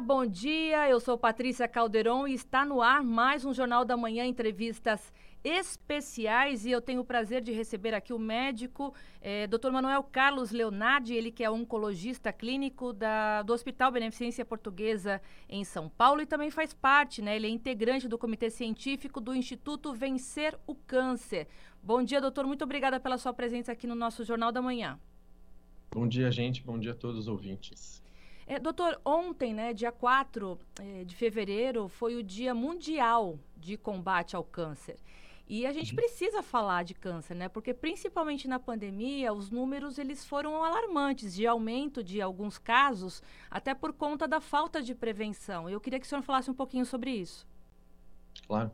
bom dia. Eu sou Patrícia Calderon e está no ar mais um Jornal da Manhã Entrevistas especiais e eu tenho o prazer de receber aqui o médico eh, Dr. Manuel Carlos Leonardi, ele que é oncologista clínico da, do Hospital Beneficência Portuguesa em São Paulo e também faz parte, né? Ele é integrante do Comitê Científico do Instituto Vencer o Câncer. Bom dia, doutor. Muito obrigada pela sua presença aqui no nosso Jornal da Manhã. Bom dia, gente. Bom dia a todos os ouvintes. É, doutor, ontem, né, dia 4 é, de fevereiro, foi o Dia Mundial de Combate ao Câncer. E a gente uhum. precisa falar de câncer, né? Porque principalmente na pandemia, os números eles foram alarmantes de aumento de alguns casos, até por conta da falta de prevenção. Eu queria que o senhor falasse um pouquinho sobre isso. Claro.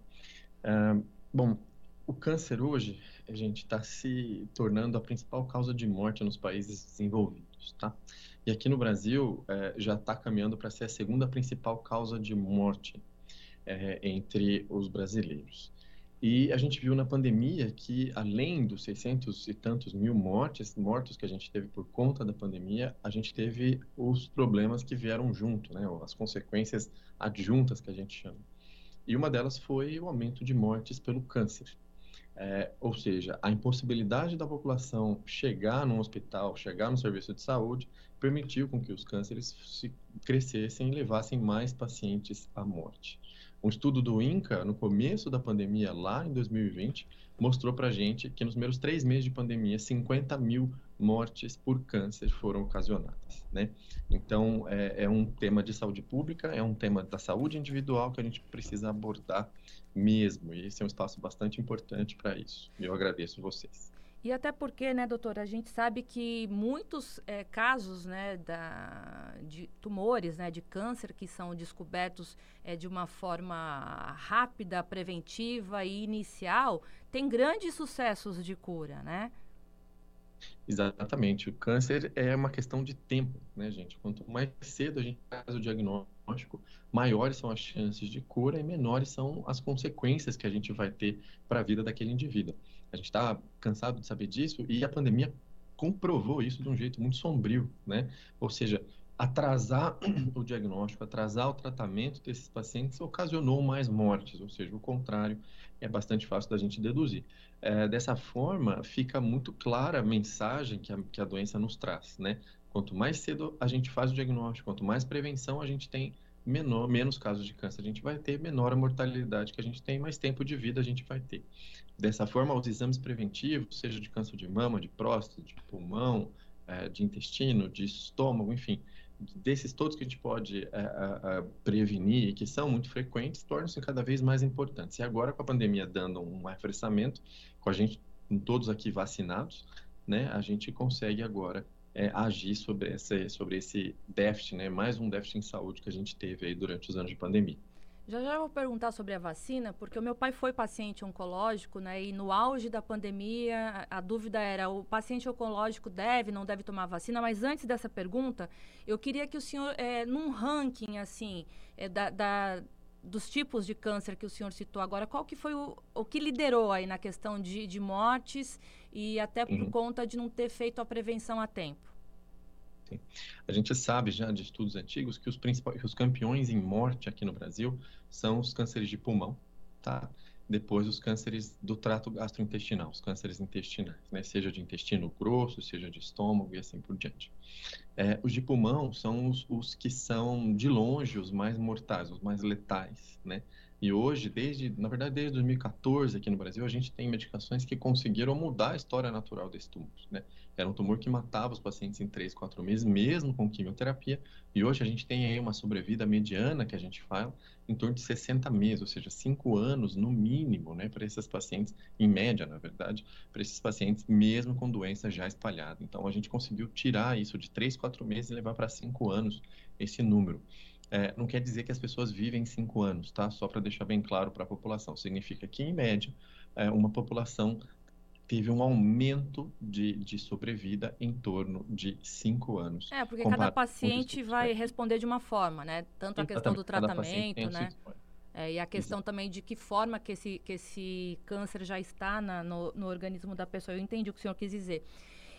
Uh, bom, o câncer hoje, a gente está se tornando a principal causa de morte nos países desenvolvidos, tá? E aqui no Brasil é, já está caminhando para ser a segunda principal causa de morte é, entre os brasileiros. E a gente viu na pandemia que, além dos 600 e tantos mil mortes, mortos que a gente teve por conta da pandemia, a gente teve os problemas que vieram junto, né? as consequências adjuntas que a gente chama. E uma delas foi o aumento de mortes pelo câncer. É, ou seja, a impossibilidade da população chegar no hospital, chegar no serviço de saúde, permitiu com que os cânceres se crescessem e levassem mais pacientes à morte. Um estudo do INCA, no começo da pandemia, lá em 2020, mostrou para gente que nos primeiros três meses de pandemia, 50 mil mortes por câncer foram ocasionadas, né? Então, é, é, um tema de saúde pública, é um tema da saúde individual que a gente precisa abordar mesmo, e esse é um espaço bastante importante para isso. Eu agradeço vocês. E até porque, né, doutora, a gente sabe que muitos é, casos, né, da, de tumores, né, de câncer que são descobertos é, de uma forma rápida, preventiva e inicial, tem grandes sucessos de cura, né? Exatamente. O câncer é uma questão de tempo, né, gente? Quanto mais cedo a gente faz o diagnóstico, maiores são as chances de cura e menores são as consequências que a gente vai ter para a vida daquele indivíduo. A gente está cansado de saber disso e a pandemia comprovou isso de um jeito muito sombrio, né? Ou seja, atrasar o diagnóstico, atrasar o tratamento desses pacientes ocasionou mais mortes, ou seja, o contrário é bastante fácil da gente deduzir. É, dessa forma, fica muito clara a mensagem que a, que a doença nos traz, né? Quanto mais cedo a gente faz o diagnóstico, quanto mais prevenção a gente tem, menor, menos casos de câncer a gente vai ter, menor a mortalidade que a gente tem, mais tempo de vida a gente vai ter. Dessa forma, os exames preventivos, seja de câncer de mama, de próstata, de pulmão, é, de intestino, de estômago, enfim, desses todos que a gente pode é, é, prevenir e que são muito frequentes, tornam-se cada vez mais importantes. E agora, com a pandemia dando um arrefecimento, com a gente, com todos aqui vacinados, né, a gente consegue agora é, agir sobre esse, sobre esse déficit, né, mais um déficit em saúde que a gente teve aí durante os anos de pandemia. Já já vou perguntar sobre a vacina, porque o meu pai foi paciente oncológico, né? E no auge da pandemia, a, dúvida era: o paciente oncológico deve, não deve tomar vacina? Mas antes dessa pergunta, eu queria que o senhor, é, num ranking, assim, é, da, da, dos tipos de câncer que o senhor citou agora, qual que foi o, o que liderou aí na questão de, de mortes e até por uhum. conta de não ter feito a prevenção a tempo? Sim. A gente sabe já de estudos antigos que os principais, os campeões em morte aqui no Brasil são os cânceres de pulmão, tá? Depois os cânceres do trato gastrointestinal, os cânceres intestinais, né? Seja de intestino grosso, seja de estômago e assim por diante. É, os de pulmão são os, os que são de longe os mais mortais, os mais letais, né? E hoje, desde, na verdade, desde 2014 aqui no Brasil, a gente tem medicações que conseguiram mudar a história natural desse tumor, né? Era um tumor que matava os pacientes em 3, 4 meses, mesmo com quimioterapia. E hoje a gente tem aí uma sobrevida mediana que a gente fala em torno de 60 meses, ou seja, 5 anos no mínimo, né, para esses pacientes, em média, na verdade, para esses pacientes mesmo com doença já espalhada. Então a gente conseguiu tirar isso de 3, 4 meses e levar para 5 anos esse número. É, não quer dizer que as pessoas vivem cinco anos, tá? Só para deixar bem claro para a população. Significa que, em média, é, uma população teve um aumento de, de sobrevida em torno de cinco anos. É, porque cada paciente vai responder de uma forma, né? Tanto a questão do tratamento, né? É, e a questão Exato. também de que forma que esse, que esse câncer já está na, no, no organismo da pessoa. Eu entendi o que o senhor quis dizer.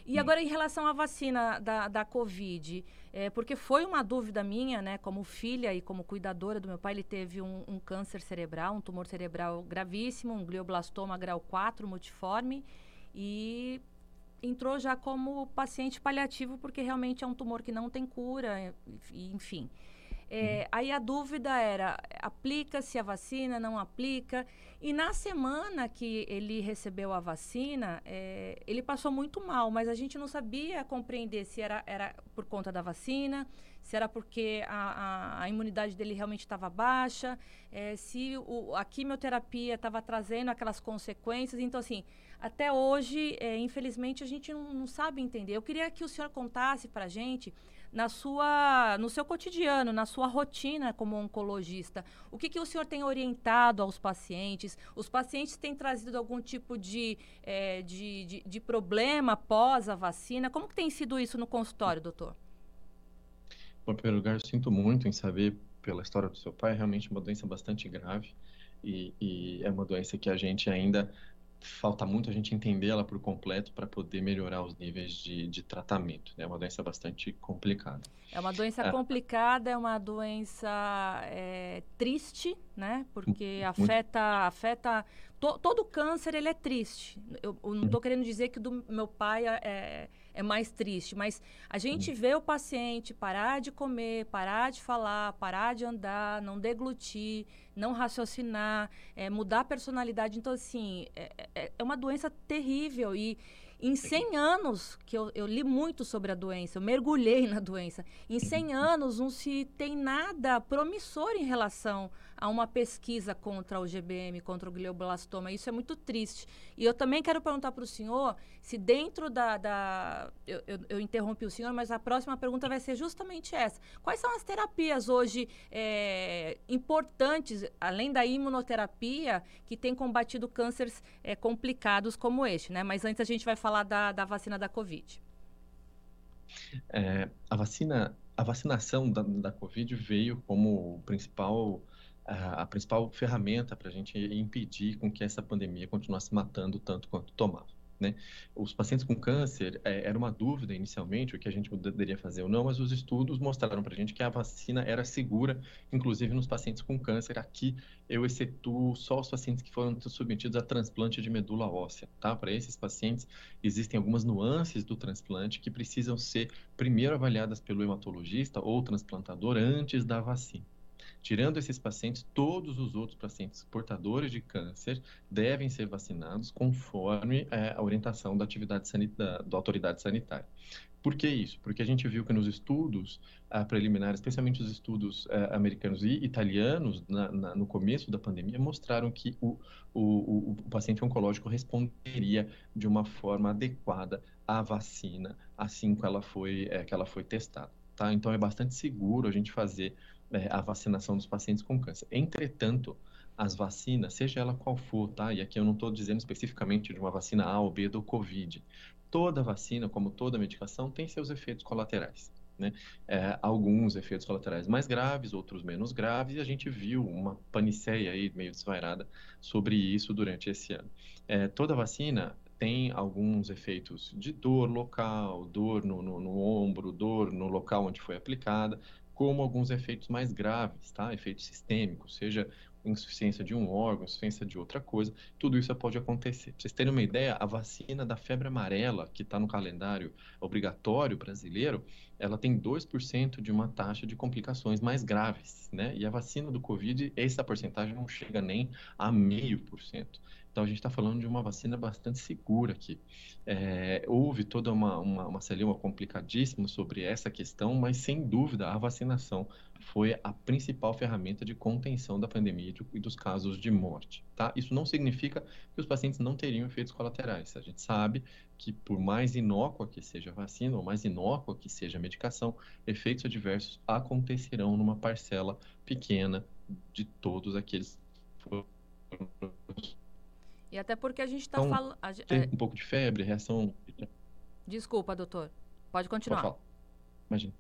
E agora, em relação à vacina da, da Covid, é, porque foi uma dúvida minha, né, como filha e como cuidadora do meu pai, ele teve um, um câncer cerebral, um tumor cerebral gravíssimo, um glioblastoma grau 4 multiforme, e entrou já como paciente paliativo, porque realmente é um tumor que não tem cura, enfim. É, uhum. Aí a dúvida era: aplica-se a vacina, não aplica? E na semana que ele recebeu a vacina, é, ele passou muito mal, mas a gente não sabia compreender se era, era por conta da vacina, se era porque a, a, a imunidade dele realmente estava baixa, é, se o, a quimioterapia estava trazendo aquelas consequências. Então, assim, até hoje, é, infelizmente, a gente não, não, sabe entender. Eu queria que o senhor contasse para a gente na sua, no seu cotidiano, na sua rotina como oncologista? O que, que o senhor tem orientado aos pacientes? Os pacientes têm trazido algum tipo de, é, de, de, de, problema após a vacina? Como que tem sido isso no consultório, doutor? Bom, em primeiro lugar, sinto muito em saber pela história do seu pai, é realmente uma doença bastante grave e, e é uma doença que a gente ainda falta muito a gente entender ela por completo para poder melhorar os níveis de, de tratamento. Né? É uma doença bastante complicada. É uma doença é. complicada, é uma doença é, triste, né? Porque afeta, afeta to, todo câncer ele é triste. Eu, eu não estou uhum. querendo dizer que o do meu pai é, é é mais triste. Mas a gente vê o paciente parar de comer, parar de falar, parar de andar, não deglutir, não raciocinar, é, mudar a personalidade. Então, assim, é, é, é uma doença terrível e em 100 anos, que eu, eu, li muito sobre a doença, eu mergulhei na doença, em 100 anos não se tem nada promissor em relação a uma pesquisa contra o GBM, contra o glioblastoma. Isso é muito triste. E eu também quero perguntar para o senhor se dentro da... da eu, eu, eu, interrompi o senhor, mas a próxima pergunta vai ser justamente essa. Quais são as terapias hoje é, importantes, além da imunoterapia, que tem combatido cânceres é, complicados como este, né? Mas antes a gente vai falar da, da vacina da Covid. É, a vacina, a vacinação da, da Covid veio como principal a, principal ferramenta para a gente impedir com que essa pandemia continuasse matando tanto quanto tomava. Né? Os pacientes com câncer, é, era uma dúvida inicialmente o que a gente poderia fazer ou não, mas os estudos mostraram para a gente que a vacina era segura, inclusive nos pacientes com câncer. Aqui eu excetuo só os pacientes que foram submetidos a transplante de medula óssea. Tá? Para esses pacientes, existem algumas nuances do transplante que precisam ser primeiro avaliadas pelo hematologista ou transplantador antes da vacina. Tirando esses pacientes, todos os outros pacientes portadores de câncer devem ser vacinados conforme é, a orientação da atividade sanitária, da autoridade sanitária. Por que isso? Porque a gente viu que nos estudos uh, preliminares, especialmente os estudos uh, americanos e italianos, na, na, no começo da pandemia, mostraram que o, o, o, paciente oncológico responderia de uma forma adequada à vacina assim que ela foi, é, que ela foi testada. Tá? Então, é bastante seguro a gente fazer é, a vacinação dos pacientes com câncer. Entretanto, as vacinas, seja ela qual for, tá? E aqui eu não estou dizendo especificamente de uma vacina A ou B do Covid. Toda vacina, como toda medicação, tem seus efeitos colaterais. Né? É, alguns efeitos colaterais mais graves, outros menos graves, e a gente viu uma paniceia aí meio desvairada sobre isso durante esse ano. É, toda vacina tem alguns efeitos de dor local, dor no, no, no ombro, dor no local onde foi aplicada, como alguns efeitos mais graves, tá? Efeitos sistêmicos, seja insuficiência de um órgão, insuficiência de outra coisa, tudo isso pode acontecer. Para vocês terem uma ideia, a vacina da febre amarela, que está no calendário obrigatório brasileiro, ela tem 2% de uma taxa de complicações mais graves, né? E a vacina do Covid, essa porcentagem não chega nem a meio por cento. Então, a gente está falando de uma vacina bastante segura aqui. É, houve toda uma, uma, uma complicadíssima sobre essa questão, mas, sem dúvida, a vacinação foi a principal ferramenta de contenção da pandemia e dos casos de morte. Tá? Isso não significa que os pacientes não teriam efeitos colaterais. A gente sabe que, por mais inócua que seja a vacina, ou mais inócua que seja a medicação, efeitos adversos acontecerão numa parcela pequena de todos aqueles e até porque a gente está então, falando. Tem é... um pouco de febre, reação. Desculpa, doutor. Pode continuar. Pode Imagina.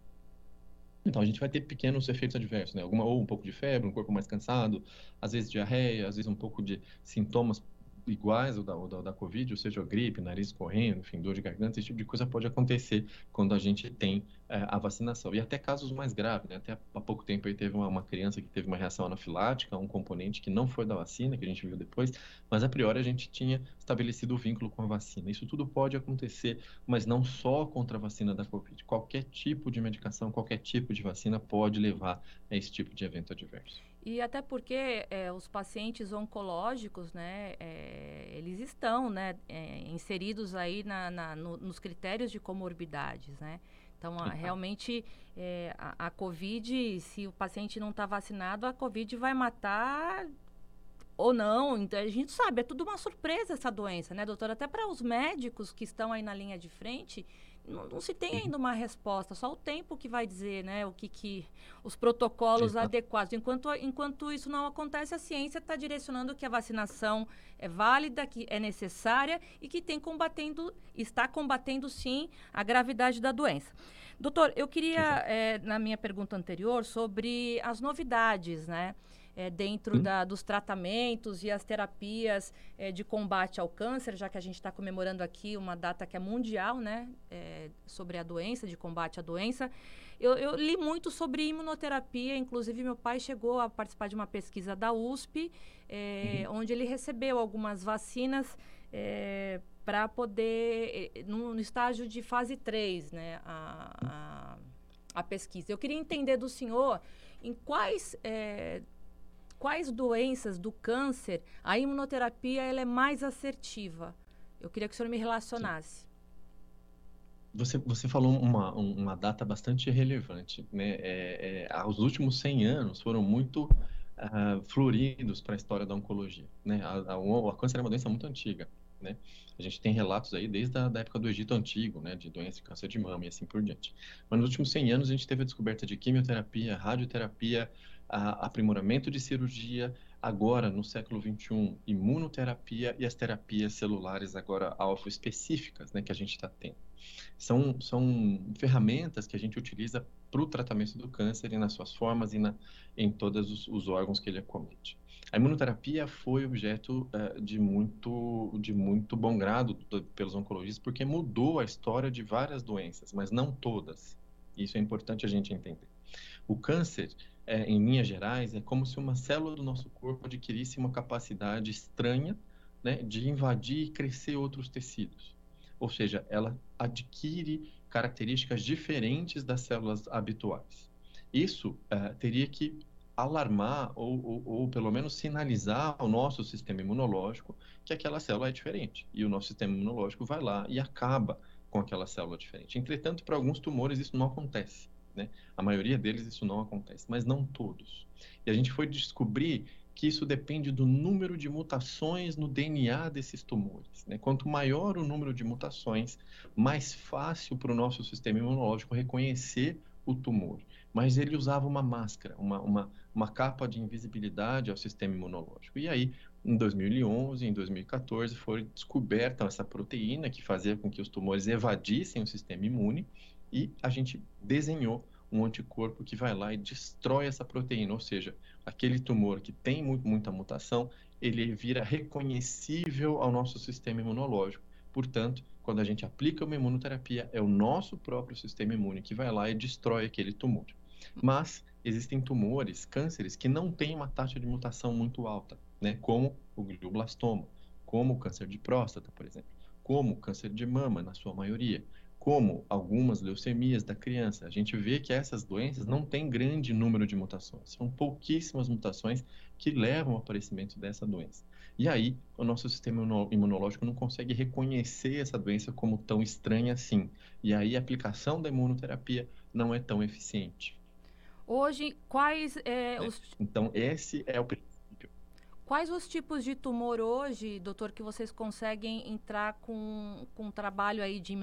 Então, a gente vai ter pequenos efeitos adversos, né? Alguma, ou um pouco de febre, um corpo mais cansado, às vezes diarreia, às vezes um pouco de sintomas iguais ao da, ao da Covid, ou seja, gripe, nariz correndo, enfim, dor de garganta, esse tipo de coisa pode acontecer quando a gente tem é, a vacinação. E até casos mais graves, né? Até há pouco tempo aí teve uma, uma, criança que teve uma reação anafilática, um componente que não foi da vacina, que a gente viu depois, mas a priori a gente tinha estabelecido o vínculo com a vacina. Isso tudo pode acontecer, mas não só contra a vacina da Covid. Qualquer tipo de medicação, qualquer tipo de vacina pode levar a esse tipo de evento adverso. E até porque é, os pacientes oncológicos, né, é, eles estão, né, é, inseridos aí na, na no, nos critérios de comorbidades, né? Então, a, realmente, é, a, a, Covid, se o paciente não está vacinado, a Covid vai matar ou não. Então, a gente sabe, é tudo uma surpresa essa doença, né, doutora? Até para os médicos que estão aí na linha de frente, não, não, se tem ainda uma resposta, só o tempo que vai dizer, né, o que, que os protocolos adequados. Enquanto, enquanto isso não acontece, a ciência está direcionando que a vacinação é válida, que é necessária e que tem combatendo, está combatendo sim a gravidade da doença. Doutor, eu queria, é, na minha pergunta anterior, sobre as novidades, né? É, dentro da, dos tratamentos e as terapias é, de combate ao câncer, já que a gente está comemorando aqui uma data que é mundial, né, é, sobre a doença, de combate à doença. Eu, eu, li muito sobre imunoterapia, inclusive meu pai chegou a participar de uma pesquisa da USP, uhum. onde ele recebeu algumas vacinas para poder, no, no, estágio de fase 3, né, a, a, a pesquisa. Eu queria entender do senhor em quais é, quais doenças do câncer a imunoterapia ela é mais assertiva? Eu queria que o senhor me relacionasse. Você, você falou uma, uma data bastante relevante. Né? É, é, os últimos 100 anos foram muito uh, floridos para a história da oncologia. Né? A, a, a, câncer é uma doença muito antiga. Né? A gente tem relatos aí desde a da época do Egito Antigo, né, de doença de câncer de mama e assim por diante. Mas nos últimos 100 anos a gente teve a descoberta de quimioterapia, radioterapia, a, aprimoramento de cirurgia, agora no século 21, imunoterapia e as terapias celulares agora alvo específicas, né, que a gente está tendo. São, são ferramentas que a gente utiliza para o tratamento do câncer e nas suas formas e na, em todos os, os órgãos que ele acomete. A imunoterapia foi objeto uh, de, muito, de muito bom grado do, pelos oncologistas, porque mudou a história de várias doenças, mas não todas. Isso é importante a gente entender. O câncer, é, em linhas gerais, é como se uma célula do nosso corpo adquirisse uma capacidade estranha né, de invadir e crescer outros tecidos. Ou seja, ela adquire características diferentes das células habituais. Isso uh, teria que alarmar ou, ou, ou, pelo menos sinalizar ao nosso sistema imunológico que aquela célula é diferente. E o nosso sistema imunológico vai lá e acaba com aquela célula diferente. Entretanto, para alguns tumores isso não acontece. Né? A maioria deles isso não acontece, mas não todos. E a gente foi descobrir que isso depende do número de mutações no DNA desses tumores. Né? Quanto maior o número de mutações, mais fácil para o nosso sistema imunológico reconhecer o tumor. Mas ele usava uma máscara, uma, uma, uma capa de invisibilidade ao sistema imunológico. E aí, em 2011, em 2014, foi descoberta essa proteína que fazia com que os tumores evadissem o sistema imune e a gente desenhou um anticorpo que vai lá e destrói essa proteína, ou seja, aquele tumor que tem muito, muita mutação, ele vira reconhecível ao nosso sistema imunológico. Portanto, quando a gente aplica uma imunoterapia, é o nosso próprio sistema imune que vai lá e destrói aquele tumor. Mas existem tumores, cânceres, que não têm uma taxa de mutação muito alta, né? como o glioblastoma, como o câncer de próstata, por exemplo, como o câncer de mama, na sua maioria, como algumas leucemias da criança. A gente vê que essas doenças não têm grande número de mutações, são pouquíssimas mutações que levam ao aparecimento dessa doença. E aí, o nosso sistema imunológico não consegue reconhecer essa doença como tão estranha assim. E aí, a aplicação da imunoterapia não é tão eficiente. Hoje, quais é, os... Então, esse é o Quais os tipos de tumor hoje, doutor, que vocês conseguem entrar com, com um trabalho aí de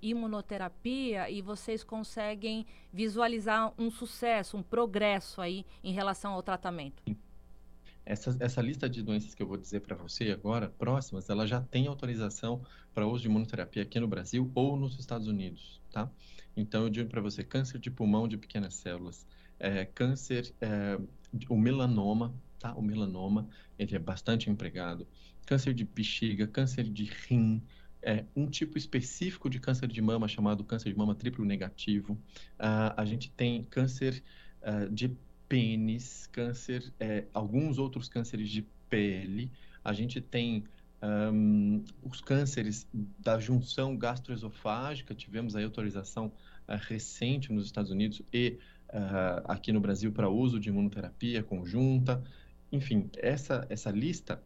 imunoterapia, e vocês conseguem visualizar um sucesso, um progresso aí em relação ao tratamento? Essa, essa lista de doenças que eu vou dizer para você agora, próximas, ela já tem autorização para uso de imunoterapia aqui no Brasil ou nos Estados Unidos, tá? Então, eu digo para você, câncer de pulmão de pequenas células, é, câncer, é, o melanoma, tá? O melanoma, ele é bastante empregado. Câncer de bexiga, câncer de rim, é, um tipo específico de câncer de mama chamado câncer de mama triplo negativo. Uh, a gente tem câncer uh, de pênis, câncer, é, alguns outros cânceres de pele. A gente tem um, os cânceres da junção gastroesofágica, tivemos aí autorização uh, recente nos Estados Unidos e uh, aqui no Brasil para uso de imunoterapia conjunta. Enfim, essa, essa lista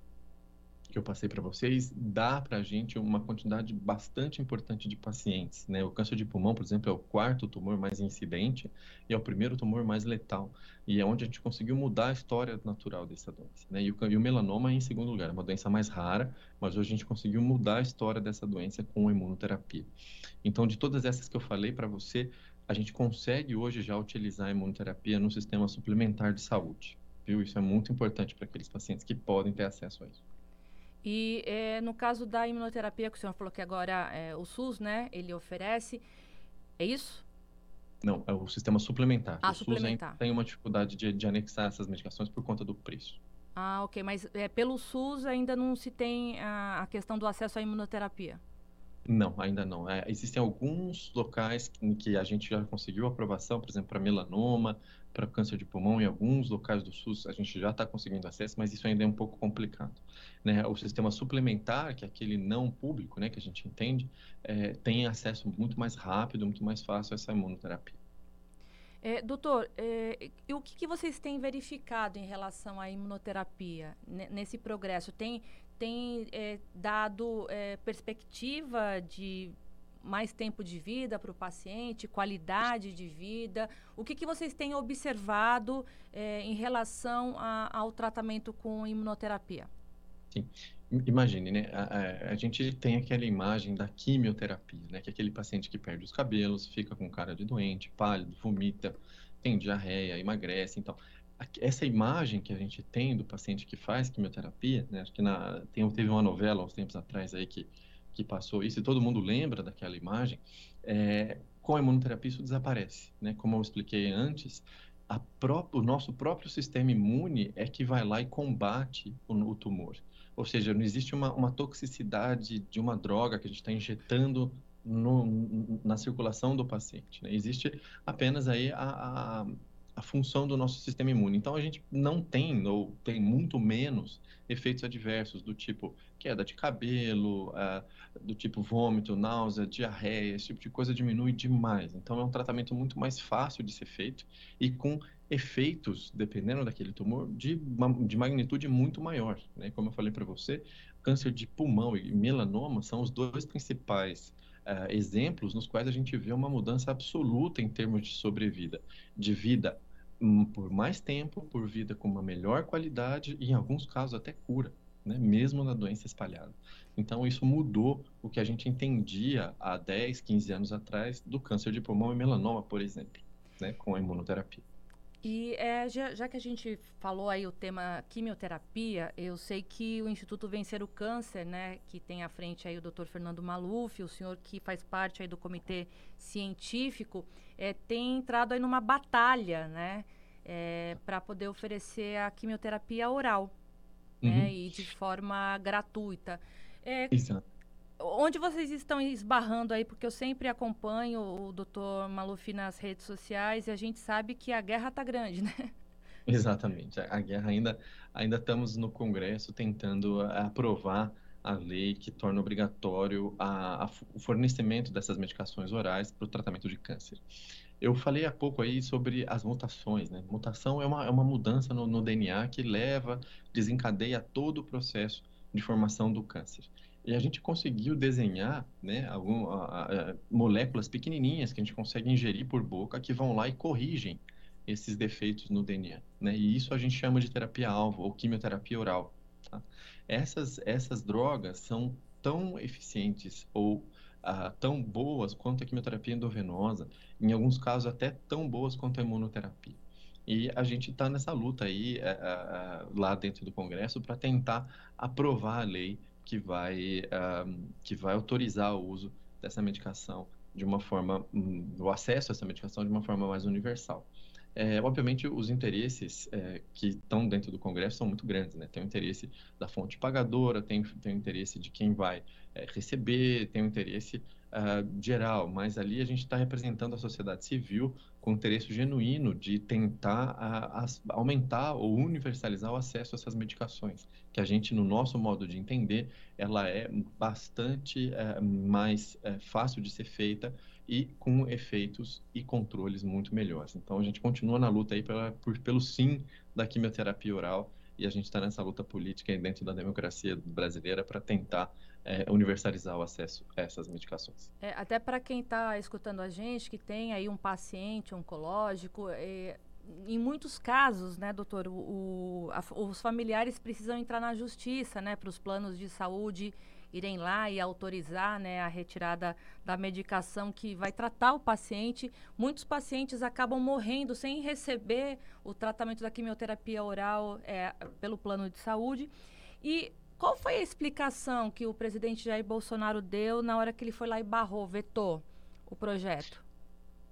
que eu passei para vocês dá para a gente uma quantidade bastante importante de pacientes. Né? O câncer de pulmão, por exemplo, é o quarto tumor mais incidente e é o primeiro tumor mais letal. E é onde a gente conseguiu mudar a história natural dessa doença. Né? E, o, e o melanoma é em segundo lugar, é uma doença mais rara, mas hoje a gente conseguiu mudar a história dessa doença com imunoterapia. Então, de todas essas que eu falei para você, a gente consegue hoje já utilizar a imunoterapia no sistema suplementar de saúde. Viu? Isso é muito importante para aqueles pacientes que podem ter acesso a isso. E é, no caso da imunoterapia, que o senhor falou que agora é, o SUS, né, ele oferece, é isso? Não, é o sistema suplementar. Ah, o suplementar. SUS tem uma dificuldade de, de, anexar essas medicações por conta do preço. Ah, ok. Mas é, pelo SUS ainda não se tem a, a questão do acesso à imunoterapia? Não, ainda não. É, existem alguns locais em que a gente já conseguiu aprovação, por exemplo, para melanoma, para câncer de pulmão, em alguns locais do SUS a gente já está conseguindo acesso, mas isso ainda é um pouco complicado. Né? O sistema suplementar, que é aquele não público, né, que a gente entende, é, tem acesso muito mais rápido, muito mais fácil a essa imunoterapia. É, doutor, é, o que, que, vocês têm verificado em relação à imunoterapia nesse progresso? Tem, tem é, dado é, perspectiva de mais tempo de vida para o paciente, qualidade de vida? O que, que vocês têm observado é, em relação a, ao tratamento com imunoterapia? Sim. Imagine, né? A, a, a, gente tem aquela imagem da quimioterapia, né? Que é aquele paciente que perde os cabelos, fica com cara de doente, pálido, vomita, tem diarreia, emagrece. Então, essa imagem que a gente tem do paciente que faz quimioterapia, né? Acho que na, tem, teve uma novela uns tempos atrás aí que, que passou isso e todo mundo lembra daquela imagem. É, com a imunoterapia isso desaparece, né? Como eu expliquei antes, o nosso próprio sistema imune é que vai lá e combate o, o tumor. Ou seja, não existe uma, uma toxicidade de uma droga que a gente está injetando no, na circulação do paciente. Né? Existe apenas aí a, a, a, função do nosso sistema imune. Então, a gente não tem, ou tem muito menos, efeitos adversos do tipo queda de cabelo, uh, do tipo vômito, náusea, diarreia, esse tipo de coisa diminui demais. Então, é um tratamento muito mais fácil de ser feito e com efeitos, dependendo daquele tumor, de, de magnitude muito maior. Né? Como eu falei para você, câncer de pulmão e melanoma são os dois principais uh, exemplos nos quais a gente vê uma mudança absoluta em termos de sobrevida, de vida por mais tempo, por vida com uma melhor qualidade e, em alguns casos, até cura, né? mesmo na doença espalhada. Então, isso mudou o que a gente entendia há 10, 15 anos atrás do câncer de pulmão e melanoma, por exemplo, né? com a imunoterapia. E é, já, já, que a gente falou aí o tema quimioterapia, eu sei que o Instituto Vencer o Câncer, né, que tem à frente aí o Dr. Fernando Maluf, o senhor que faz parte aí do comitê científico, é, tem entrado aí numa batalha, né, é, para poder oferecer a quimioterapia oral, né, uhum. né, e de forma gratuita. É, Exato onde vocês estão esbarrando aí? Porque eu sempre acompanho o doutor Maluf nas redes sociais e a gente sabe que a guerra está grande, né? Exatamente. A guerra ainda, ainda estamos no Congresso tentando aprovar a lei que torna obrigatório a, a, o fornecimento dessas medicações orais para o tratamento de câncer. Eu falei há pouco aí sobre as mutações, né? Mutação é uma, é uma mudança no, no DNA que leva, desencadeia todo o processo de formação do câncer. E a gente conseguiu desenhar né, algum, a, a, moléculas pequenininhas que a gente consegue ingerir por boca que vão lá e corrigem esses defeitos no DNA. Né? E isso a gente chama de terapia-alvo ou quimioterapia oral. Tá? Essas, essas drogas são tão eficientes ou ah, tão boas quanto a quimioterapia endovenosa, em alguns casos até tão boas quanto a imunoterapia. E a gente está nessa luta aí, eh, eh, lá dentro do Congresso, para tentar aprovar a lei que vai, uh, que vai autorizar o uso dessa medicação de uma forma, um, o acesso a essa medicação de uma forma mais universal. É, obviamente, os interesses é, que estão dentro do Congresso são muito grandes, né? Tem o interesse da fonte pagadora, tem, tem o interesse de quem vai é, receber, tem o interesse uh, geral, mas ali a gente está representando a sociedade civil com interesse genuíno de tentar uh, as, aumentar ou universalizar o acesso a essas medicações, que a gente, no nosso modo de entender, ela é bastante uh, mais eh, fácil de ser feita e com efeitos e controles muito melhores. Então a gente continua na luta aí pela, por, pelo sim da quimioterapia oral e a gente está nessa luta política dentro da democracia brasileira para tentar é, universalizar o acesso a essas medicações. É, até para quem está escutando a gente, que tem aí um paciente oncológico, é, em muitos casos, né, doutor, o, a, os familiares precisam entrar na justiça, né, para os planos de saúde irem lá e autorizar né, a retirada da medicação que vai tratar o paciente. Muitos pacientes acabam morrendo sem receber o tratamento da quimioterapia oral é, pelo plano de saúde. E qual foi a explicação que o presidente Jair Bolsonaro deu na hora que ele foi lá e barrou, vetou o projeto?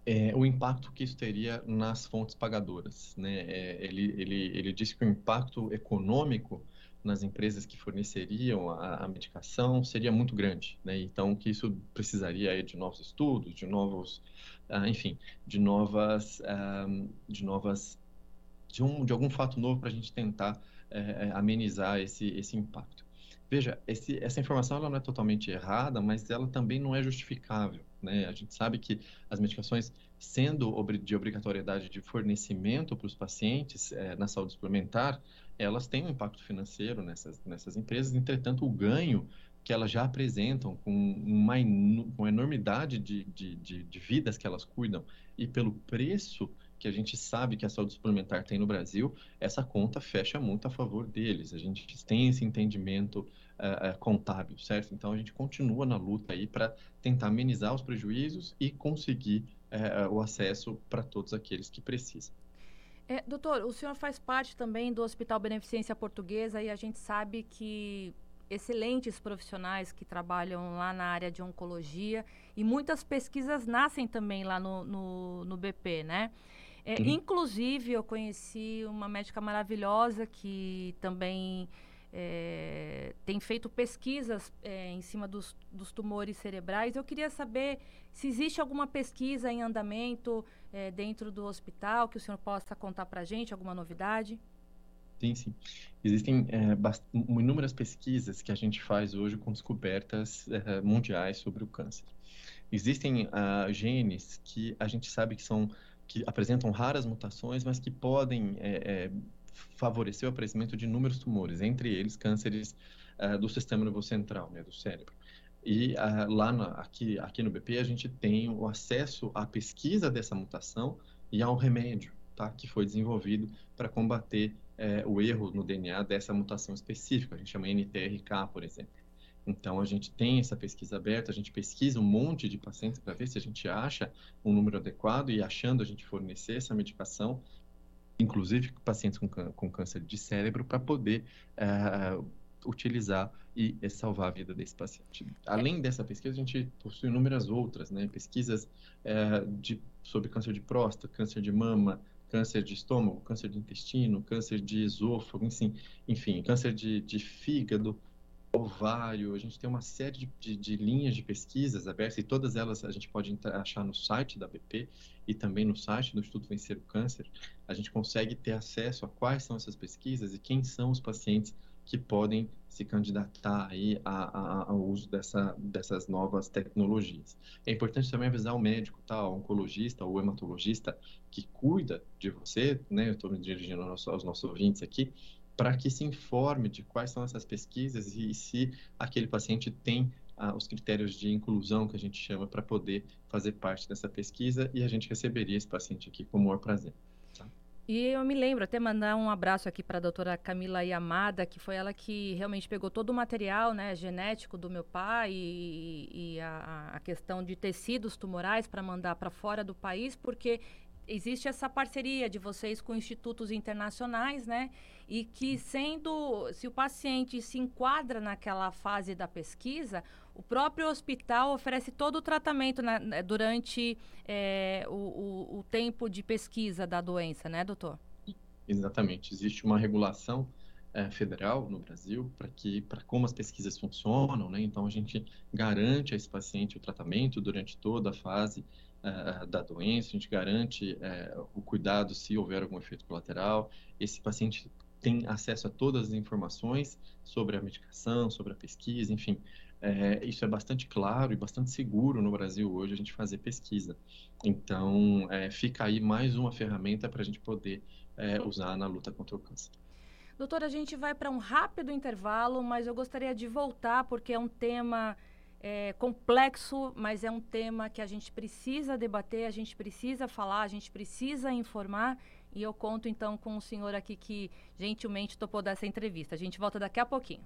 É, o impacto que isso teria nas fontes pagadoras. Né? É, ele, ele, ele disse que o impacto econômico nas empresas que forneceriam a, a medicação seria muito grande, né? Então que isso precisaria de novos estudos, de novos, uh, enfim, de novas, uh, de novas, de, um, de algum fato novo para a gente tentar uh, amenizar esse esse impacto. Veja, esse, essa informação ela não é totalmente errada, mas ela também não é justificável. Né? A gente sabe que as medicações, sendo de obrigatoriedade de fornecimento para os pacientes é, na saúde suplementar, elas têm um impacto financeiro nessas, nessas empresas, entretanto, o ganho que elas já apresentam com uma, uma enormidade de, de, de, de, vidas que elas cuidam e pelo preço que a gente sabe que a saúde suplementar tem no Brasil, essa conta fecha muito a favor deles. A gente tem esse entendimento uh, contábil, certo? Então a gente continua na luta aí para tentar amenizar os prejuízos e conseguir uh, o acesso para todos aqueles que precisam. É, doutor, o senhor faz parte também do Hospital Beneficência Portuguesa e a gente sabe que excelentes profissionais que trabalham lá na área de oncologia e muitas pesquisas nascem também lá no, no, no BP, né? É, uhum. Inclusive, eu conheci uma médica maravilhosa que também é, tem feito pesquisas é, em cima dos, dos, tumores cerebrais. Eu queria saber se existe alguma pesquisa em andamento é, dentro do hospital que o senhor possa contar para a gente, alguma novidade? Sim, sim. Existem é, inúmeras pesquisas que a gente faz hoje com descobertas é, mundiais sobre o câncer. Existem uh, genes que a gente sabe que são que apresentam raras mutações, mas que podem é, favorecer o aparecimento de inúmeros tumores, entre eles cânceres uh, do sistema nervoso central, né, do cérebro. E uh, lá na, aqui, aqui no BP a gente tem o acesso à pesquisa dessa mutação e ao remédio, tá, que foi desenvolvido para combater uh, o erro no DNA dessa mutação específica, a gente chama NTRK, por exemplo. Então, a gente tem essa pesquisa aberta, a gente pesquisa um monte de pacientes para ver se a gente acha um número adequado e, achando, a gente fornecer essa medicação inclusive pacientes com, com câncer de cérebro, para poder uh, utilizar e, salvar a vida desse paciente. Além dessa pesquisa, a gente possui inúmeras outras, né? Pesquisas uh, de, sobre câncer de próstata, câncer de mama, câncer de estômago, câncer de intestino, câncer de esôfago, enfim, enfim câncer de, de fígado, ovário, a gente tem uma série de, de, de, linhas de pesquisas abertas e todas elas a gente pode achar no site da BP e também no site do Instituto Vencer o Câncer. A gente consegue ter acesso a quais são essas pesquisas e quem são os pacientes que podem se candidatar aí a, a, ao uso dessa, dessas novas tecnologias. É importante também avisar o médico, tá, o oncologista ou hematologista que cuida de você, né, eu estou me dirigindo aos, aos nossos ouvintes aqui, para que se informe de quais são essas pesquisas e se aquele paciente tem ah, os critérios de inclusão que a gente chama para poder fazer parte dessa pesquisa e a gente receberia esse paciente aqui com o maior prazer. Tá? E eu me lembro, até mandar um abraço aqui para a doutora Camila Yamada, que foi ela que realmente pegou todo o material né, genético do meu pai e, e a, a questão de tecidos tumorais para mandar para fora do país, porque existe essa parceria de vocês com institutos internacionais, né? E que sendo, se o paciente se enquadra naquela fase da pesquisa, o próprio hospital oferece todo o tratamento na, né, durante é, o, o, o, tempo de pesquisa da doença, né, doutor? Exatamente. Existe uma regulação é, federal no Brasil para que, para como as pesquisas funcionam, né? Então a gente garante a esse paciente o tratamento durante toda a fase da doença, a gente garante uh, o cuidado se houver algum efeito colateral. Esse paciente tem acesso a todas as informações sobre a medicação, sobre a pesquisa, enfim. É, isso é bastante claro e bastante seguro no Brasil hoje a gente fazer pesquisa. Então, é, fica aí mais uma ferramenta para a gente poder é, usar na luta contra o câncer. Doutora, a gente vai para um rápido intervalo, mas eu gostaria de voltar porque é um tema é, complexo, mas é um tema que a gente precisa debater, a gente precisa falar, a gente precisa informar. E eu conto então com o senhor aqui que gentilmente topou dessa entrevista. A gente volta daqui a pouquinho.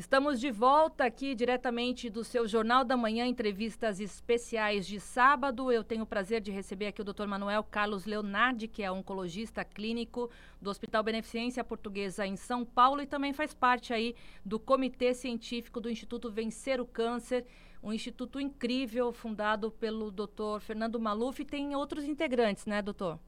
Estamos de volta aqui diretamente do seu Jornal da Manhã, entrevistas especiais de sábado. Eu tenho o prazer de receber aqui o Dr. Manuel Carlos Leonardi, que é oncologista clínico do Hospital Beneficência Portuguesa em São Paulo e também faz parte aí do Comitê Científico do Instituto Vencer o Câncer, um instituto incrível fundado pelo Dr. Fernando Maluf e tem outros integrantes, né, doutor?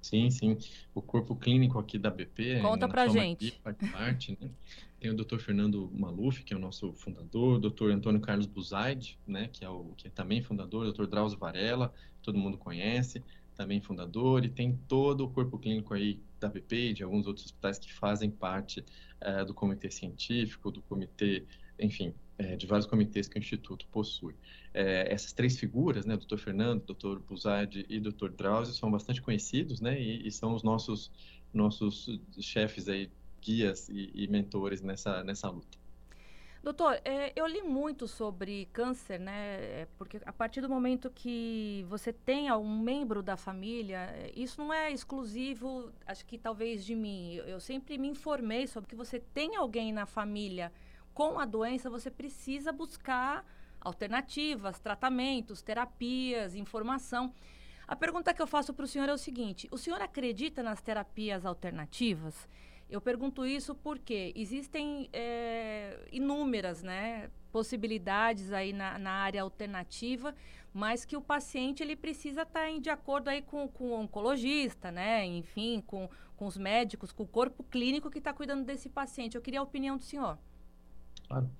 Sim, sim. O corpo clínico aqui da BP. Conta pra gente. Parte, né? Tem o Dr. Fernando Maluf, que é o nosso fundador, o Dr. Antônio Carlos Buzaide, né, que é o que é também fundador, o Dr. Drauzio Varela, todo mundo conhece, também fundador, e tem todo o corpo clínico aí da BP e de alguns outros hospitais que fazem parte uh, do comitê científico, do comitê, enfim, uh, de vários comitês que o Instituto possui. Uh, essas três figuras, né, Dr. Fernando, Dr. Buzaide e Dr. Drauzio, são bastante conhecidos, né, e, e são os nossos nossos chefes aí guias e, e mentores nessa, nessa luta. Doutor, é, eu li muito sobre câncer, né? É, porque a partir do momento que você tenha um membro da família, é, isso não é exclusivo, acho que talvez de mim. Eu sempre me informei sobre que você tem alguém na família com a doença, você precisa buscar alternativas, tratamentos, terapias, informação. A pergunta que eu faço para o senhor é o seguinte: o senhor acredita nas terapias alternativas? Eu pergunto isso porque existem é, inúmeras né, possibilidades aí na, na, área alternativa, mas que o paciente ele precisa estar tá de acordo aí com, com o oncologista, né? Enfim, com, com os médicos, com o corpo clínico que está cuidando desse paciente. Eu queria a opinião do senhor. Claro.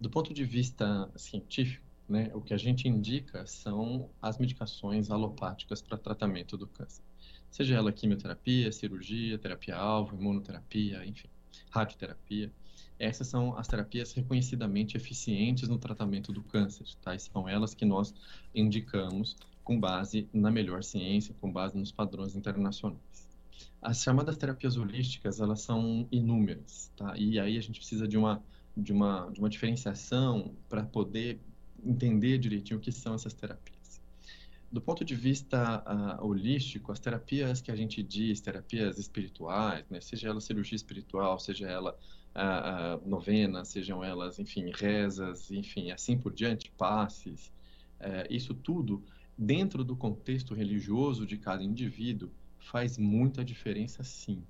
Do ponto de vista científico, né, o que a gente indica são as medicações alopáticas para tratamento do câncer seja ela quimioterapia, cirurgia, terapia-alvo, imunoterapia, enfim, radioterapia. Essas são as terapias reconhecidamente eficientes no tratamento do câncer, tá? E são elas que nós indicamos com base na melhor ciência, com base nos padrões internacionais. As chamadas terapias holísticas, elas são inúmeras, tá? E aí a gente precisa de uma de uma de uma diferenciação para poder entender direitinho o que são essas terapias do ponto de vista uh, holístico, as terapias que a gente diz, terapias espirituais, né, seja ela cirurgia espiritual, seja ela uh, uh, novena, sejam elas, enfim, rezas, enfim, assim por diante, passes, eh, isso tudo, dentro do contexto religioso de cada indivíduo, faz muita diferença sim.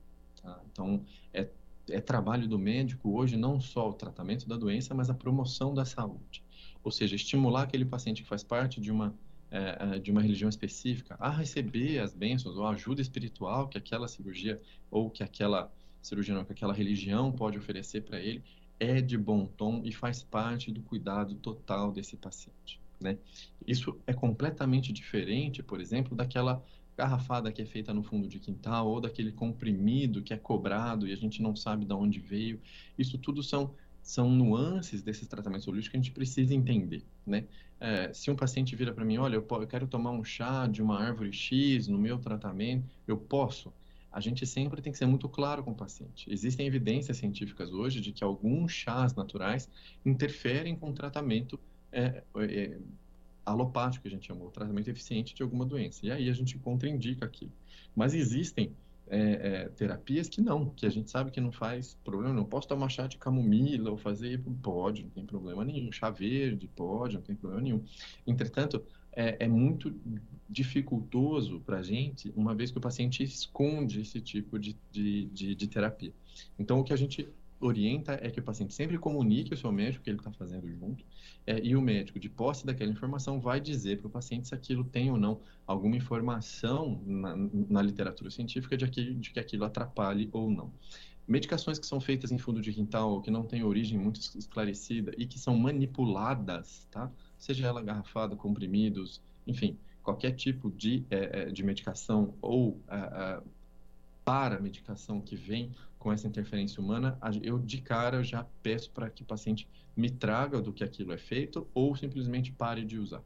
Tá? Então, é, é trabalho do médico hoje não só o tratamento da doença, mas a promoção da saúde. Ou seja, estimular aquele paciente que faz parte de uma é, é, de uma religião específica a receber as bênçãos ou a ajuda espiritual que aquela cirurgia ou que aquela cirurgia não, que aquela religião pode oferecer para ele é de bom tom e faz parte do cuidado total desse paciente, né? Isso é completamente diferente, por exemplo, daquela garrafada que é feita no fundo de quintal ou daquele comprimido que é cobrado e a gente não sabe de onde veio. Isso tudo são são nuances desses tratamentos holísticos que a gente precisa entender, né? É, se um paciente vira para mim, olha, eu, eu, quero tomar um chá de uma árvore X no meu tratamento, eu posso? A gente sempre tem que ser muito claro com o paciente. Existem evidências científicas hoje de que alguns chás naturais interferem com o tratamento é, é, alopático, que a gente chama, o tratamento eficiente de alguma doença. E aí a gente contraindica aquilo. Mas existem é, é, terapias que não, que a gente sabe que não faz problema, não posso tomar chá de camomila ou fazer, pode, não tem problema nenhum, chá verde, pode, não tem problema nenhum. Entretanto, é, é muito dificultoso para a gente, uma vez que o paciente esconde esse tipo de, de, de, de terapia. Então, o que a gente orienta é que o paciente sempre comunique ao seu médico que ele está fazendo junto, é, e o médico, de posse daquela informação, vai dizer para o paciente se aquilo tem ou não alguma informação na, na literatura científica de, aqui, de que aquilo atrapalhe ou não. Medicações que são feitas em fundo de quintal, que não têm origem muito esclarecida e que são manipuladas, tá? seja ela garrafada, comprimidos, enfim, qualquer tipo de, é, de medicação ou é para medicação que vem com essa interferência humana, eu de cara já peço para que o paciente me traga do que aquilo é feito ou simplesmente pare de usar.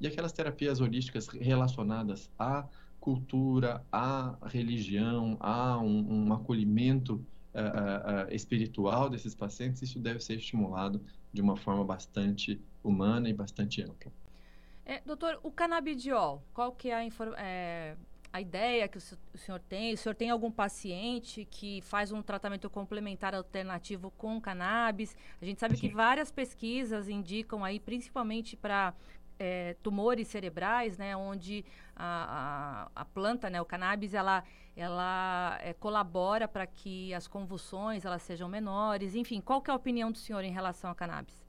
E aquelas terapias holísticas relacionadas à cultura, à religião, a um, um acolhimento uh, uh, espiritual desses pacientes, isso deve ser estimulado de uma forma bastante humana e bastante ampla. É, doutor, o canabidiol, qual que é a informação? É a ideia que o senhor tem? O senhor tem algum paciente que faz um tratamento complementar alternativo com cannabis? A gente sabe Sim. que várias pesquisas indicam aí, principalmente para é, tumores cerebrais, né, onde a, a, a, planta, né, o cannabis, ela, ela é, colabora para que as convulsões elas sejam menores. Enfim, qual que é a opinião do senhor em relação ao cannabis?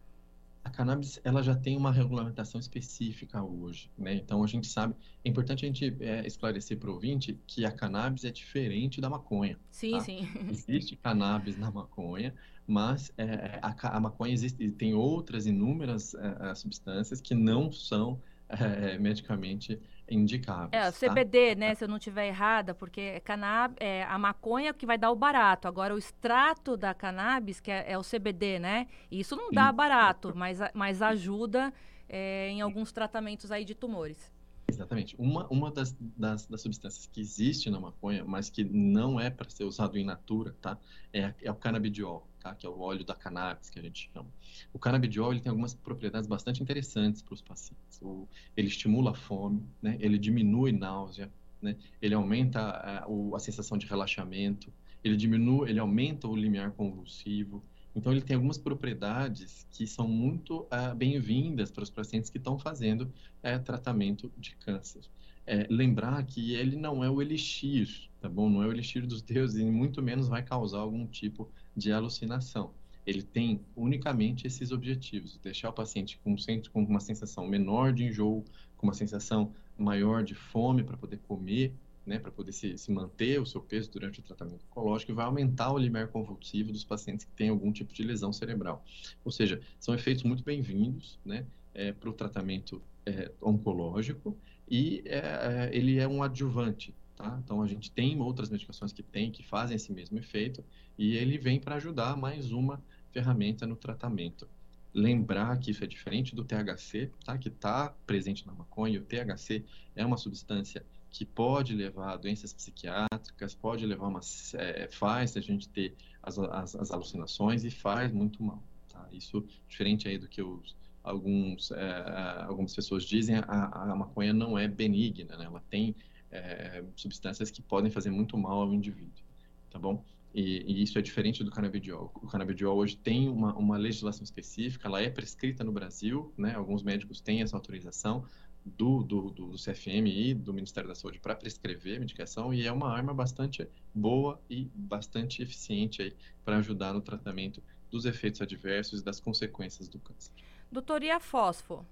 A cannabis ela já tem uma regulamentação específica hoje, né? Então a gente sabe, é importante a gente é, esclarecer para o ouvinte que a cannabis é diferente da maconha. Sim, tá? sim. Existe cannabis na maconha, mas é, a, a, maconha existe, tem outras inúmeras é, substâncias que não são é, medicamente indicáveis. É, o CBD, tá? né, se eu não estiver errada, porque é, canab é a maconha que vai dar o barato. Agora, o extrato da cannabis, que é, é o CBD, né, isso não dá Sim. barato, mas, mas ajuda é, em alguns tratamentos aí de tumores. Exatamente. Uma, uma das, das, das, substâncias que existe na maconha, mas que não é para ser usado em natura, tá? É, é o canabidiol tá? que é o óleo da cannabis, que a gente chama. O canabidiol tem algumas propriedades bastante interessantes para os pacientes. O, ele estimula a fome, né? ele diminui náusea, né? ele aumenta a, o, a sensação de relaxamento, ele diminui, ele aumenta o limiar convulsivo. Então, ele tem algumas propriedades que são muito uh, bem-vindas para os pacientes que estão fazendo uh, tratamento de câncer. É, lembrar que ele não é o elixir, tá bom? Não é o elixir dos deuses e muito menos vai causar algum tipo de alucinação. Ele tem unicamente esses objetivos: deixar o paciente com, com uma sensação menor de enjoo, com uma sensação maior de fome para poder comer, né, para poder se, se, manter o seu peso durante o tratamento oncológico e vai aumentar o limiar convulsivo dos pacientes que têm algum tipo de lesão cerebral. Ou seja, são efeitos muito bem-vindos né, é, para o tratamento é, oncológico e é, é ele é um adjuvante Tá? Então, a gente tem outras medicações que tem, que fazem esse mesmo efeito, e ele vem para ajudar mais uma ferramenta no tratamento. Lembrar que isso é diferente do THC, tá? que está presente na maconha. O THC é uma substância que pode levar a doenças psiquiátricas, pode levar uma. É, faz a gente ter as, as, as, alucinações e faz muito mal. Tá? Isso, diferente aí do que os, alguns, é, algumas pessoas dizem, a, a maconha não é benigna, né? ela tem é, substâncias que podem fazer muito mal ao indivíduo, tá bom? E, e, isso é diferente do canabidiol. O canabidiol hoje tem uma, uma legislação específica, ela é prescrita no Brasil, né? Alguns médicos têm essa autorização do, do, do, CFM e do Ministério da Saúde para prescrever medicação e é uma arma bastante boa e bastante eficiente aí para ajudar no tratamento dos efeitos adversos e das consequências do câncer. Doutor, e a fósforo?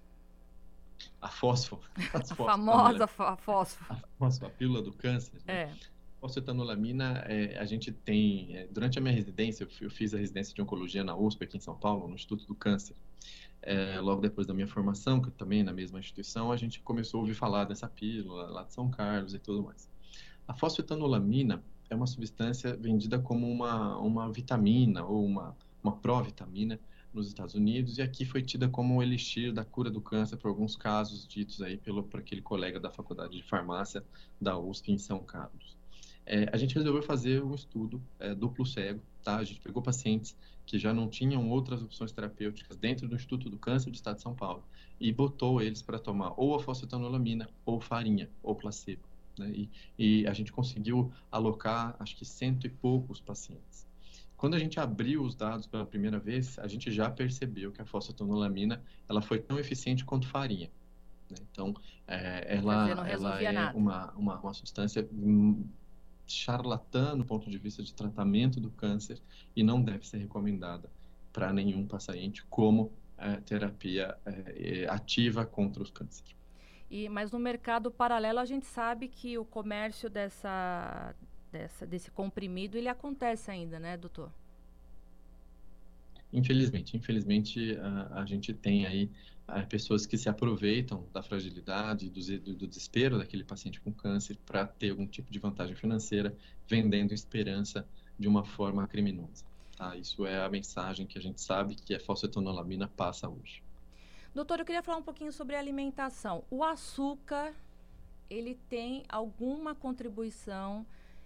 A fósforo. A, famosa a fósforo. A fósforo, a pílula do câncer. Né? É. Fosfetanolamina, é, a gente tem, é, durante a minha residência, eu, eu, fiz a residência de oncologia na USP aqui em São Paulo, no Instituto do Câncer. É, logo depois da minha formação, que também na mesma instituição, a gente começou a ouvir falar dessa pílula lá de São Carlos e tudo mais. A fosfetanolamina é uma substância vendida como uma, uma vitamina ou uma, uma provitamina nos Estados Unidos e aqui foi tida como o elixir da cura do câncer por alguns casos ditos aí pelo por aquele colega da faculdade de farmácia da USP em São Carlos. É, a gente resolveu fazer um estudo é, duplo cego, tá? A gente pegou pacientes que já não tinham outras opções terapêuticas dentro do Instituto do Câncer do Estado de São Paulo e botou eles para tomar ou a fosfetanolamina ou farinha ou placebo. Né? E, e a gente conseguiu alocar, acho que cento e poucos pacientes. Quando a gente abriu os dados pela primeira vez, a gente já percebeu que a fosfatanolamina ela foi tão eficiente quanto farinha. Né? Então, é, ela, ela é uma, uma, uma substância charlatã no ponto de vista de tratamento do câncer e não deve ser recomendada para nenhum paciente como é, terapia é, ativa contra os cânceres. E, mas no mercado paralelo a gente sabe que o comércio dessa, dessa, desse comprimido ele acontece ainda, né, doutor? Infelizmente, infelizmente a, a gente tem aí a, pessoas que se aproveitam da fragilidade, do, do, do desespero daquele paciente com câncer para ter algum tipo de vantagem financeira, vendendo esperança de uma forma criminosa. Tá? Isso é a mensagem que a gente sabe que a falcetonolamina passa hoje. Doutor, eu queria falar um pouquinho sobre alimentação. O açúcar, ele tem alguma contribuição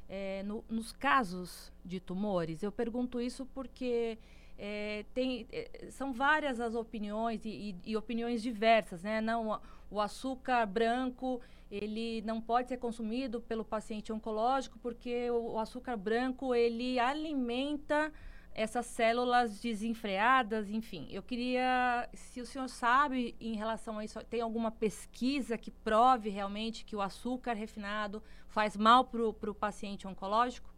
é, no, nos casos de tumores? Eu pergunto isso porque é, tem, é, são várias as opiniões e, e, e, opiniões diversas, né? Não, o açúcar branco ele não pode ser consumido pelo paciente oncológico porque o, o açúcar branco ele alimenta essas células desenfreadas, enfim. Eu queria, se o senhor sabe em relação a isso, tem alguma pesquisa que prove realmente que o açúcar refinado faz mal para o paciente oncológico?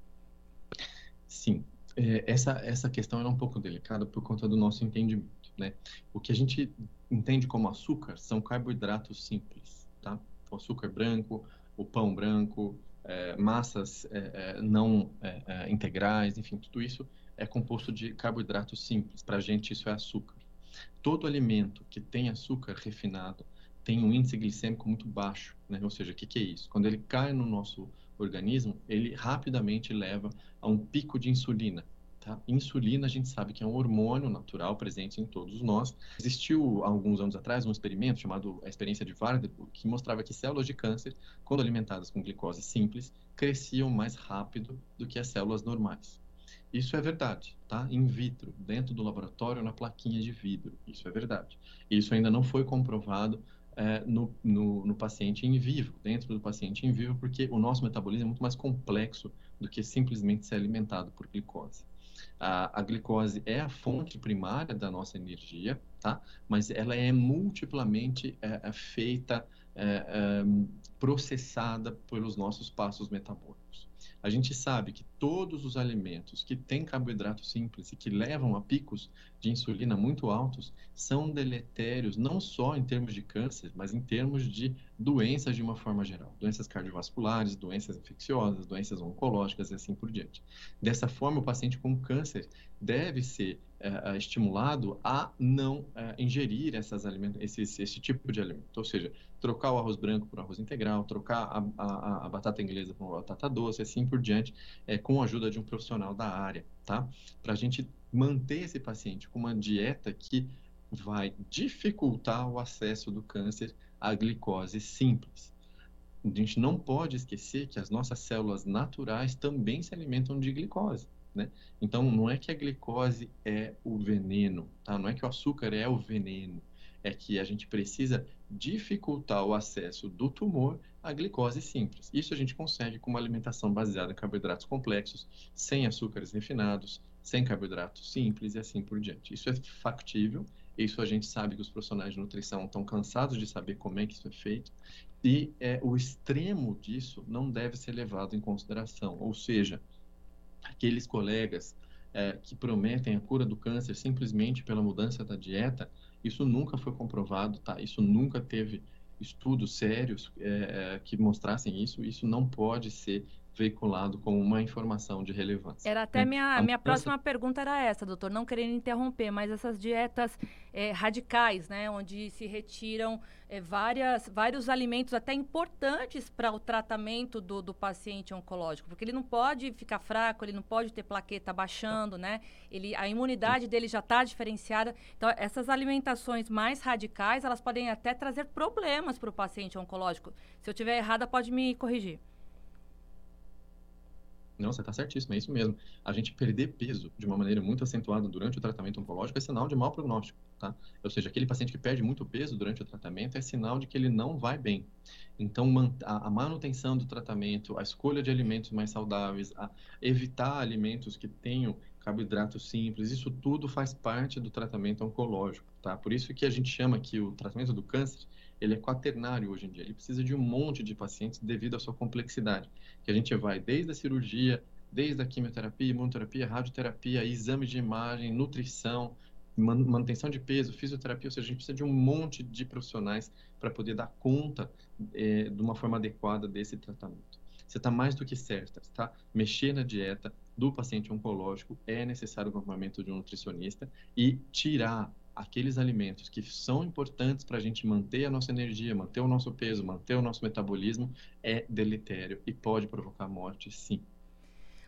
Sim. É, essa, essa questão é um pouco delicada por conta do nosso entendimento, né? O que a gente entende como açúcar são carboidratos simples, tá? O açúcar branco, o pão branco, é, massas é, é não é, é, integrais, enfim, tudo isso é composto de carboidratos simples. Para a gente, isso é açúcar. Todo alimento que tem açúcar refinado tem um índice glicêmico muito baixo, né? Ou seja, o que, que é isso? Quando ele cai no nosso organismo, ele rapidamente leva a um pico de insulina. Tá? Insulina, a gente sabe que é um hormônio natural presente em todos nós. Existiu, há alguns anos atrás, um experimento chamado a experiência de Wardenburg, que mostrava que células de câncer, quando alimentadas com glicose simples, cresciam mais rápido do que as células normais. Isso é verdade, tá? In vitro, dentro do laboratório, na plaquinha de vidro. Isso é verdade. Isso ainda não foi comprovado é, no, no, no, paciente em vivo, dentro do paciente em vivo, porque o nosso metabolismo é muito mais complexo do que simplesmente ser alimentado por glicose. A, a glicose é a fonte primária da nossa energia, tá? Mas ela é multiplamente é, é feita, é, é, processada pelos nossos passos metabólicos. A gente sabe que todos os alimentos que têm carboidrato simples e que levam a picos de insulina muito altos são deletérios, não só em termos de câncer, mas em termos de doenças de uma forma geral. Doenças cardiovasculares, doenças infecciosas, doenças oncológicas e assim por diante. Dessa forma, o paciente com câncer deve ser é, estimulado a não é, ingerir essas alimentos, esse, esse tipo de alimento. Ou seja, trocar o arroz branco por arroz integral, trocar a, a, a batata inglesa por batata doce, assim por diante, é, com a ajuda de um profissional da área, tá? Para a gente manter esse paciente com uma dieta que vai dificultar o acesso do câncer à glicose simples. A gente não pode esquecer que as nossas células naturais também se alimentam de glicose. Né? Então, não é que a glicose é o veneno, tá? não é que o açúcar é o veneno, é que a gente precisa dificultar o acesso do tumor à glicose simples. Isso a gente consegue com uma alimentação baseada em carboidratos complexos, sem açúcares refinados, sem carboidratos simples e assim por diante. Isso é factível, isso a gente sabe que os profissionais de nutrição estão cansados de saber como é que isso é feito, e é, o extremo disso não deve ser levado em consideração, ou seja, aqueles colegas é, que prometem a cura do câncer simplesmente pela mudança da dieta, isso nunca foi comprovado, tá? Isso nunca teve estudos sérios é, que mostrassem isso. Isso não pode ser veiculado como uma informação de relevância. Era até né? minha, minha próxima pergunta era essa, doutor, não querendo interromper, mas essas dietas é, radicais, né, onde se retiram é, várias, vários alimentos até importantes para o tratamento do, do paciente oncológico, porque ele não pode ficar fraco, ele não pode ter plaqueta baixando, né, ele, a imunidade dele já está diferenciada, então essas alimentações mais radicais, elas podem até trazer problemas para o paciente oncológico. Se eu tiver errada, pode me corrigir. Não, você está certíssimo, é isso mesmo. A gente perder peso de uma maneira muito acentuada durante o tratamento oncológico é sinal de mau prognóstico, tá? Ou seja, aquele paciente que perde muito peso durante o tratamento é sinal de que ele não vai bem. Então, a manutenção do tratamento, a escolha de alimentos mais saudáveis, evitar alimentos que tenham carboidratos simples, isso tudo faz parte do tratamento oncológico, tá? Por isso que a gente chama que o tratamento do câncer ele é quaternário hoje em dia. Ele precisa de um monte de pacientes devido à sua complexidade. Que a gente vai desde a cirurgia, desde a quimioterapia, imunoterapia, radioterapia, exame de imagem, nutrição, manutenção de peso, fisioterapia, ou seja, a gente precisa de um monte de profissionais para poder dar conta é, de uma forma adequada desse tratamento. Você está mais do que certa, tá? Mexer na dieta do paciente oncológico é necessário o acompanhamento de um nutricionista e tirar aqueles alimentos que são importantes para a gente manter a nossa energia, manter o nosso peso, manter o nosso metabolismo, é deletério e pode provocar morte, sim.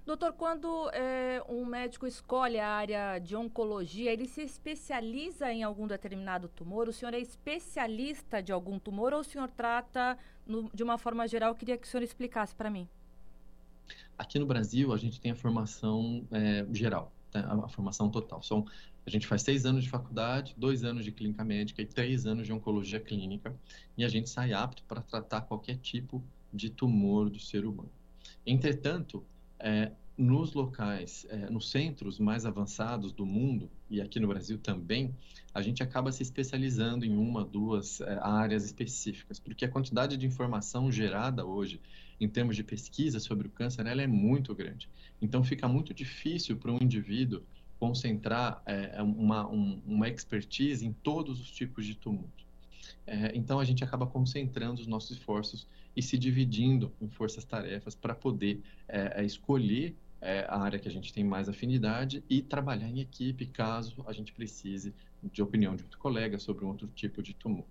Doutor, quando é, um médico escolhe a área de oncologia, ele se especializa em algum determinado tumor? O senhor é especialista de algum tumor ou o senhor trata no, de uma forma geral? Eu queria que o senhor explicasse para mim. Aqui no Brasil, a gente tem a formação é, geral, tá? a formação total. São a gente faz seis anos de faculdade, dois anos de clínica médica e três anos de oncologia clínica, e a gente sai apto para tratar qualquer tipo de tumor do ser humano. Entretanto, é, nos locais, é, nos centros mais avançados do mundo, e aqui no Brasil também, a gente acaba se especializando em uma, duas é, áreas específicas, porque a quantidade de informação gerada hoje, em termos de pesquisa sobre o câncer, ela é muito grande. Então, fica muito difícil para um indivíduo concentrar é, uma, um, uma expertise em todos os tipos de tumor. É, então, a gente acaba concentrando os nossos esforços e se dividindo em forças-tarefas para poder é, é, escolher é, a área que a gente tem mais afinidade e trabalhar em equipe caso a gente precise de opinião de outro colega sobre um outro tipo de tumor.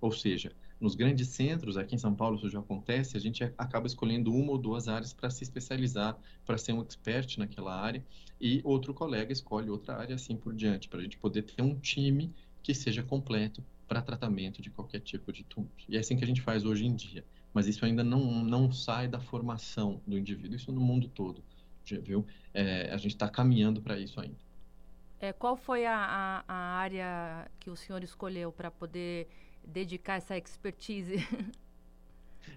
Ou seja, nos grandes centros, aqui em São Paulo isso já acontece, a gente acaba escolhendo uma ou duas áreas para se especializar, para ser um expert naquela área, e outro colega escolhe outra área assim por diante, para a gente poder ter um time que seja completo para tratamento de qualquer tipo de tumor. E é assim que a gente faz hoje em dia. Mas isso ainda não, não sai da formação do indivíduo, isso no mundo todo, viu? É, a gente está caminhando para isso ainda. É, qual foi a, a, a área que o senhor escolheu para poder dedicar essa expertise?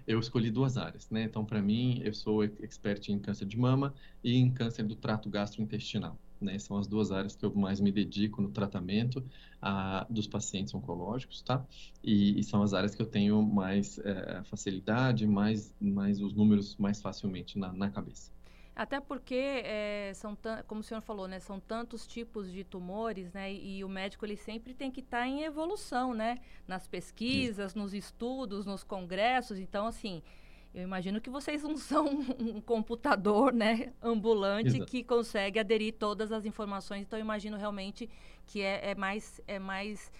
Eu escolhi duas áreas, né? Então, para mim, eu sou expert em câncer de mama e em câncer do trato gastrointestinal. Né? São as duas áreas que eu mais me dedico no tratamento a, dos pacientes oncológicos, tá? E, e, são as áreas que eu tenho mais é, facilidade, mais, mais os números mais facilmente na, na cabeça. Até porque, é, são como o senhor falou, né, são tantos tipos de tumores, né, e, e o médico ele sempre tem que estar tá em evolução, né, nas pesquisas, Isso. nos estudos, nos congressos. Então, assim, eu imagino que vocês não são um computador, né, ambulante Exato. que consegue aderir todas as informações. Então, eu imagino realmente que é, é mais, é mais,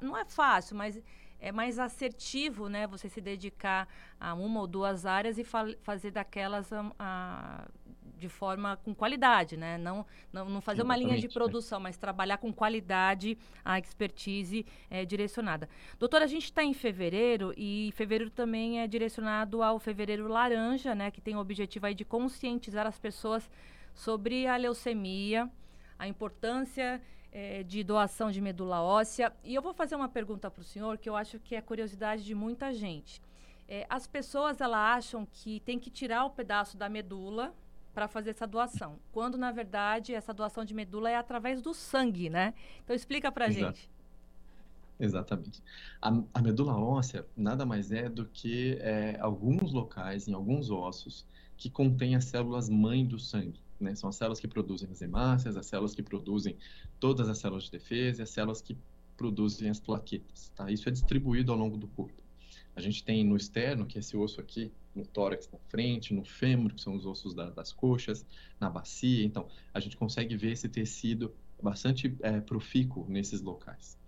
não é fácil, mas é mais assertivo, né, você se dedicar a uma ou duas áreas e fa fazer daquelas a, a de forma com qualidade, né? Não, não, não fazer Exatamente, uma linha de produção, é. mas trabalhar com qualidade a expertise é, direcionada. Doutora, a gente está em fevereiro e fevereiro também é direcionado ao fevereiro laranja, né? Que tem o objetivo aí de conscientizar as pessoas sobre a leucemia, a importância é, de doação de medula óssea. E eu vou fazer uma pergunta para o senhor que eu acho que é curiosidade de muita gente. É, as pessoas elas acham que tem que tirar o pedaço da medula para fazer essa doação, quando na verdade essa doação de medula é através do sangue, né? Então explica para a gente. Exatamente. A, a, medula óssea nada mais é do que é, alguns locais, em alguns ossos, que contêm as células mãe do sangue. Né? São as células que produzem as hemácias, as células que produzem todas as células de defesa e as células que produzem as plaquetas. Tá? Isso é distribuído ao longo do corpo. A gente tem no externo, que é esse osso aqui, no tórax na frente, no fêmur, que são os ossos da, das coxas, na bacia. Então, a gente consegue ver esse tecido bastante é, profícuo nesses locais.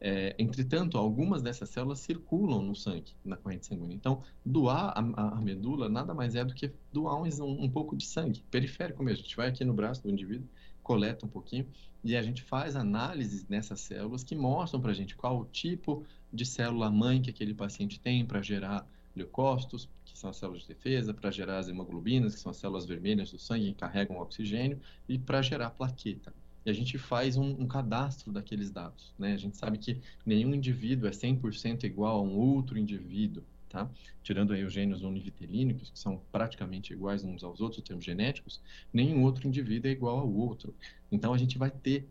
É, entretanto, algumas dessas células circulam no sangue, na corrente sanguínea. Então, doar a, a medula nada mais é do que doar um, um, pouco de sangue, periférico mesmo. A gente vai aqui no braço do indivíduo, coleta um pouquinho e a gente faz análises nessas células que mostram para a gente qual o tipo de célula mãe que aquele paciente tem para gerar leucócitos, que são as células de defesa, para gerar as hemoglobinas, que são as células vermelhas do sangue que carregam o oxigênio, e para gerar plaqueta. E a gente faz um, um, cadastro daqueles dados. Né? A gente sabe que nenhum indivíduo é 100% igual a um outro indivíduo, tá? Tirando aí os gênios univitelínicos, que são praticamente iguais uns aos outros, em termos genéticos, nenhum outro indivíduo é igual ao outro. Então, a gente vai ter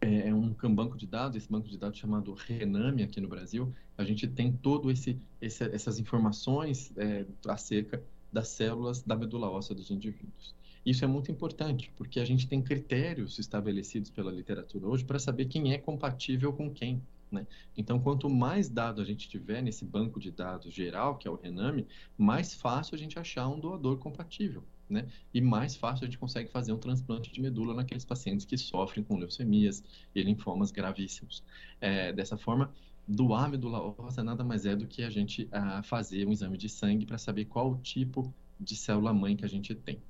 é, é um banco de dados, esse banco de dados chamado Rename aqui no Brasil, a gente tem todo esse, esse essas informações é, acerca das células da medula óssea dos indivíduos. Isso é muito importante, porque a gente tem critérios estabelecidos pela literatura hoje para saber quem é compatível com quem. Né? Então, quanto mais dados a gente tiver nesse banco de dados geral, que é o Rename, mais fácil a gente achar um doador compatível né? E mais fácil a gente consegue fazer um transplante de medula naqueles pacientes que sofrem com leucemias e linfomas gravíssimos. É, dessa forma, doar medula óssea nada mais é do que a gente a, fazer um exame de sangue para saber qual tipo de célula-mãe que a gente tem.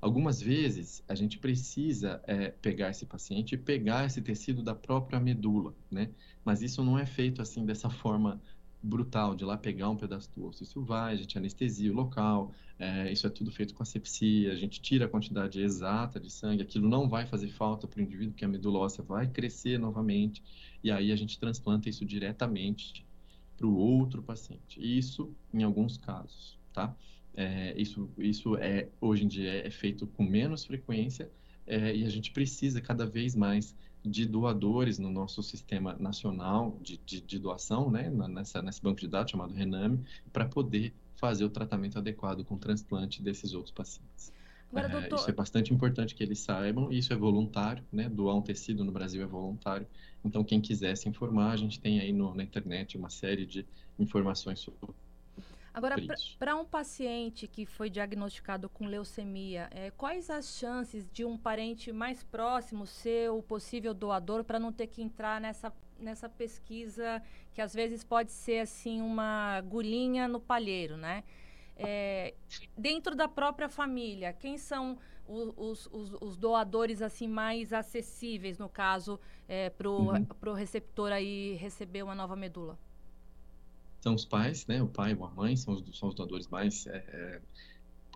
Algumas vezes a gente precisa é, pegar esse paciente e pegar esse tecido da própria medula, né? Mas isso não é feito assim dessa forma brutal de lá pegar um pedaço do osso. Isso vai, a gente anestesia o local, é, isso é tudo feito com asepsia, a gente tira a quantidade exata de sangue, aquilo não vai fazer falta para o indivíduo, porque a medula óssea vai crescer novamente, e aí a gente transplanta isso diretamente para o outro paciente. Isso em alguns casos, tá? É, isso, isso é, hoje em dia é feito com menos frequência, é, e a gente precisa cada vez mais de doadores no nosso sistema nacional de, de, de doação, né, nessa, nesse banco de dados chamado Rename, para poder fazer o tratamento adequado com o transplante desses outros pacientes. Agora, é, doutor... Isso é bastante importante que eles saibam, isso é voluntário, né? Doar um tecido no Brasil é voluntário. Então, quem quiser se informar, a gente tem aí no, na internet uma série de informações sobre Agora, para um paciente que foi diagnosticado com leucemia, é, quais as chances de um parente mais próximo ser o possível doador para não ter que entrar nessa, nessa pesquisa que às vezes pode ser assim uma agulhinha no palheiro, né? É, dentro da própria família, quem são os, os, os, doadores assim mais acessíveis, no caso, é, para o uhum. receptor aí receber uma nova medula? São os pais, né? O pai ou a mãe são os, são os doadores mais é, é,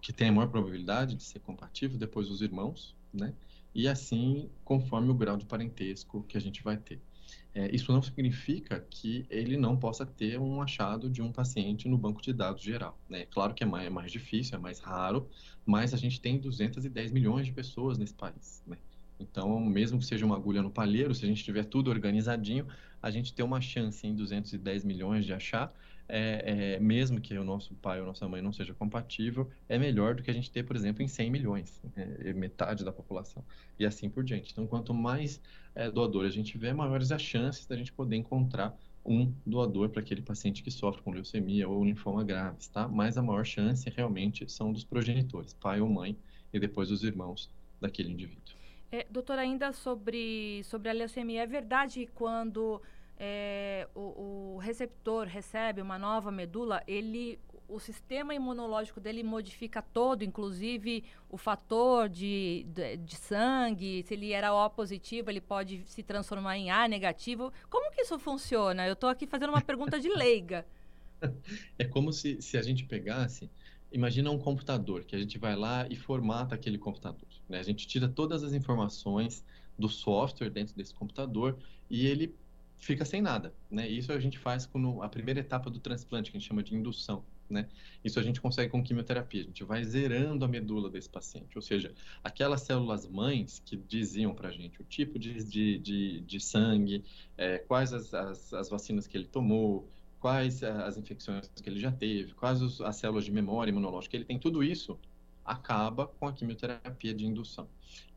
que têm a maior probabilidade de ser compatível, depois os irmãos, né? E assim, conforme o grau de parentesco que a gente vai ter. É, isso não significa que ele não possa ter um achado de um paciente no banco de dados geral. Né? Claro que é mais, é mais difícil, é mais raro, mas a gente tem 210 milhões de pessoas nesse país. Né? Então, mesmo que seja uma agulha no palheiro, se a gente tiver tudo organizadinho, a gente tem uma chance em 210 milhões de achar, é, é, mesmo que o nosso pai ou nossa mãe não seja compatível, é melhor do que a gente ter, por exemplo, em 100 milhões, é, metade da população, e assim por diante. Então, quanto mais é, doadores a gente tiver, maiores as chances da gente poder encontrar um doador para aquele paciente que sofre com leucemia ou linfoma graves, tá? Mas a maior chance realmente são dos progenitores, pai ou mãe, e depois os irmãos daquele indivíduo. É, doutor, ainda sobre, sobre a leucemia, é verdade quando é, o, o, receptor recebe uma nova medula, ele, o sistema imunológico dele modifica todo, inclusive o fator de, de, de, sangue, se ele era O positivo, ele pode se transformar em A negativo. Como que isso funciona? Eu estou aqui fazendo uma pergunta de leiga. É como se, se a gente pegasse imagina um computador, que a gente vai lá e formata aquele computador. Né? A gente tira todas as informações do software dentro desse computador e ele fica sem nada. Né? Isso a gente faz com a primeira etapa do transplante, que a gente chama de indução. Né? Isso a gente consegue com quimioterapia. A gente vai zerando a medula desse paciente. Ou seja, aquelas células mães que diziam para a gente o tipo de, de, de, de sangue, é, quais as, as, as vacinas que ele tomou, quais as infecções que ele já teve, quais os, as células de memória imunológica ele tem, tudo isso acaba com a quimioterapia de indução.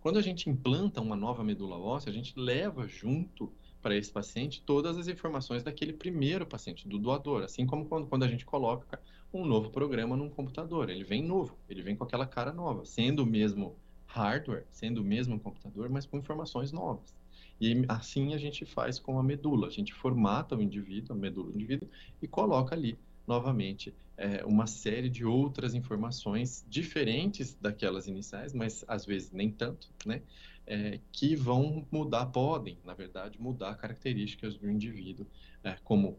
Quando a gente implanta uma nova medula óssea, a gente leva junto para esse paciente todas as informações daquele primeiro paciente, do doador, assim como quando, quando a gente coloca um novo programa num computador, ele vem novo, ele vem com aquela cara nova, sendo o mesmo hardware, sendo o mesmo computador, mas com informações novas. E assim a gente faz com a medula. A gente formata o indivíduo, a medula do indivíduo, e coloca ali novamente é, uma série de outras informações diferentes daquelas iniciais, mas às vezes nem tanto, né? É, que vão mudar, podem, na verdade, mudar características do indivíduo, é, como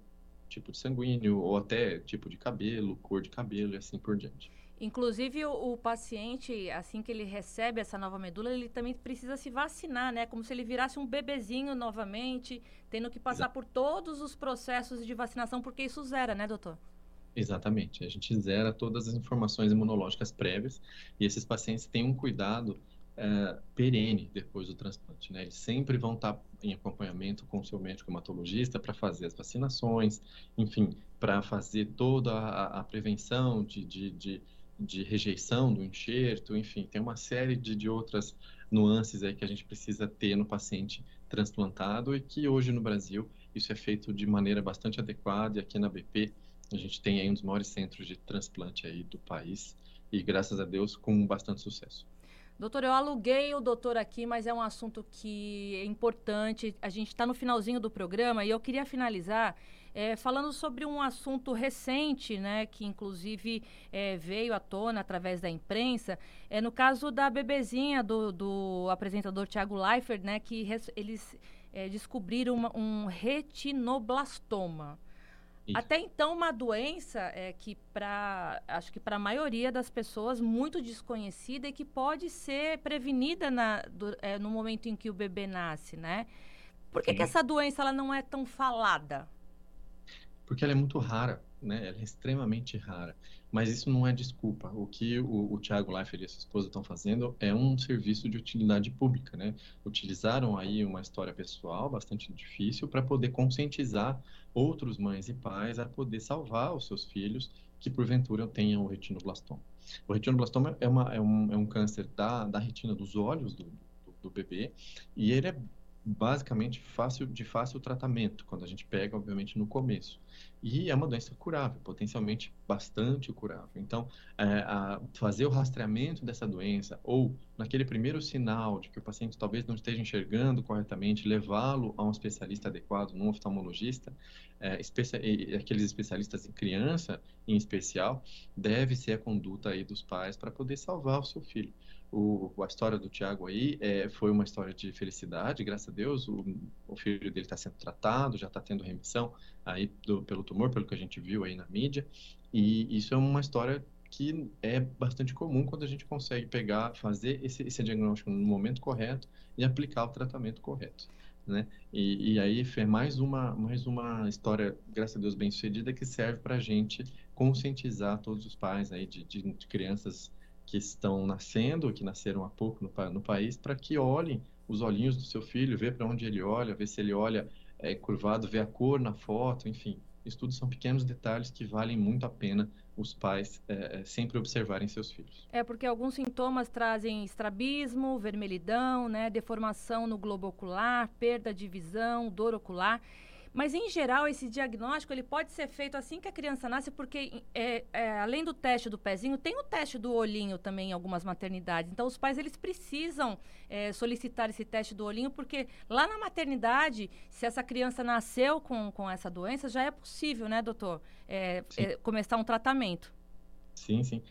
tipo de sanguíneo, ou até tipo de cabelo, cor de cabelo e assim por diante. Inclusive, o, o, paciente, assim que ele recebe essa nova medula, ele também precisa se vacinar, né? Como se ele virasse um bebezinho novamente, tendo que passar Exato. por todos os processos de vacinação, porque isso zera, né, doutor? Exatamente. A gente zera todas as informações imunológicas prévias e esses pacientes têm um cuidado é, perene depois do transplante, né? Eles sempre vão estar em acompanhamento com o seu médico hematologista para fazer as vacinações, enfim, para fazer toda a, a prevenção de, de, de de rejeição do enxerto, enfim, tem uma série de, de outras nuances aí que a gente precisa ter no paciente transplantado e que hoje no Brasil isso é feito de maneira bastante adequada e aqui na BP a gente tem aí um dos maiores centros de transplante aí do país e graças a Deus com bastante sucesso. Doutor, eu aluguei o doutor aqui, mas é um assunto que é importante. A gente está no finalzinho do programa e eu queria finalizar é, falando sobre um assunto recente, né, que inclusive é, veio à tona através da imprensa, é no caso da bebezinha do, do apresentador Tiago Leifert, né, que eles é, descobriram uma, um retinoblastoma. Isso. Até então, uma doença é, que, para acho que para a maioria das pessoas, muito desconhecida e que pode ser prevenida na, do, é, no momento em que o bebê nasce, né? Por que, que essa doença ela não é tão falada? porque ela é muito rara, né? Ela é extremamente rara. Mas isso não é desculpa. O que o, o Thiago Leifert e a sua esposa estão fazendo é um serviço de utilidade pública, né? Utilizaram aí uma história pessoal bastante difícil para poder conscientizar outros mães e pais a poder salvar os seus filhos que porventura tenham o retinoblastoma. O retinoblastoma é, uma, é, um, é um câncer da, da retina dos olhos do, do, do bebê e ele é basicamente fácil de fácil tratamento quando a gente pega obviamente no começo. E é uma doença curável potencialmente bastante curável. Então é, fazer o rastreamento dessa doença ou naquele primeiro sinal de que o paciente talvez não esteja enxergando corretamente levá-lo a um especialista adequado um oftalmologista é, aqueles especialistas em criança em especial deve ser a conduta aí dos pais para poder salvar o seu filho o, a história do Tiago aí é, foi uma história de felicidade, graças a Deus. O, o filho dele está sendo tratado, já está tendo remissão aí do, pelo tumor, pelo que a gente viu aí na mídia. E isso é uma história que é bastante comum quando a gente consegue pegar, fazer esse, esse diagnóstico no momento correto e aplicar o tratamento correto. Né? E, e aí foi mais uma, mais uma história, graças a Deus, bem sucedida que serve para a gente conscientizar todos os pais aí de, de, de crianças que estão nascendo, que nasceram há pouco no, no país, para que olhem os olhinhos do seu filho, ver para onde ele olha, ver se ele olha é, curvado, ver a cor na foto, enfim. Isso tudo são pequenos detalhes que valem muito a pena os pais é, sempre observarem seus filhos. É porque alguns sintomas trazem estrabismo, vermelhidão, né, deformação no globo ocular, perda de visão, dor ocular. Mas, em geral, esse diagnóstico ele pode ser feito assim que a criança nasce, porque é, é, além do teste do pezinho, tem o teste do olhinho também em algumas maternidades. Então, os pais eles precisam é, solicitar esse teste do olhinho, porque lá na maternidade, se essa criança nasceu com, com essa doença, já é possível, né, doutor, é, é, começar um tratamento. Sim, sim.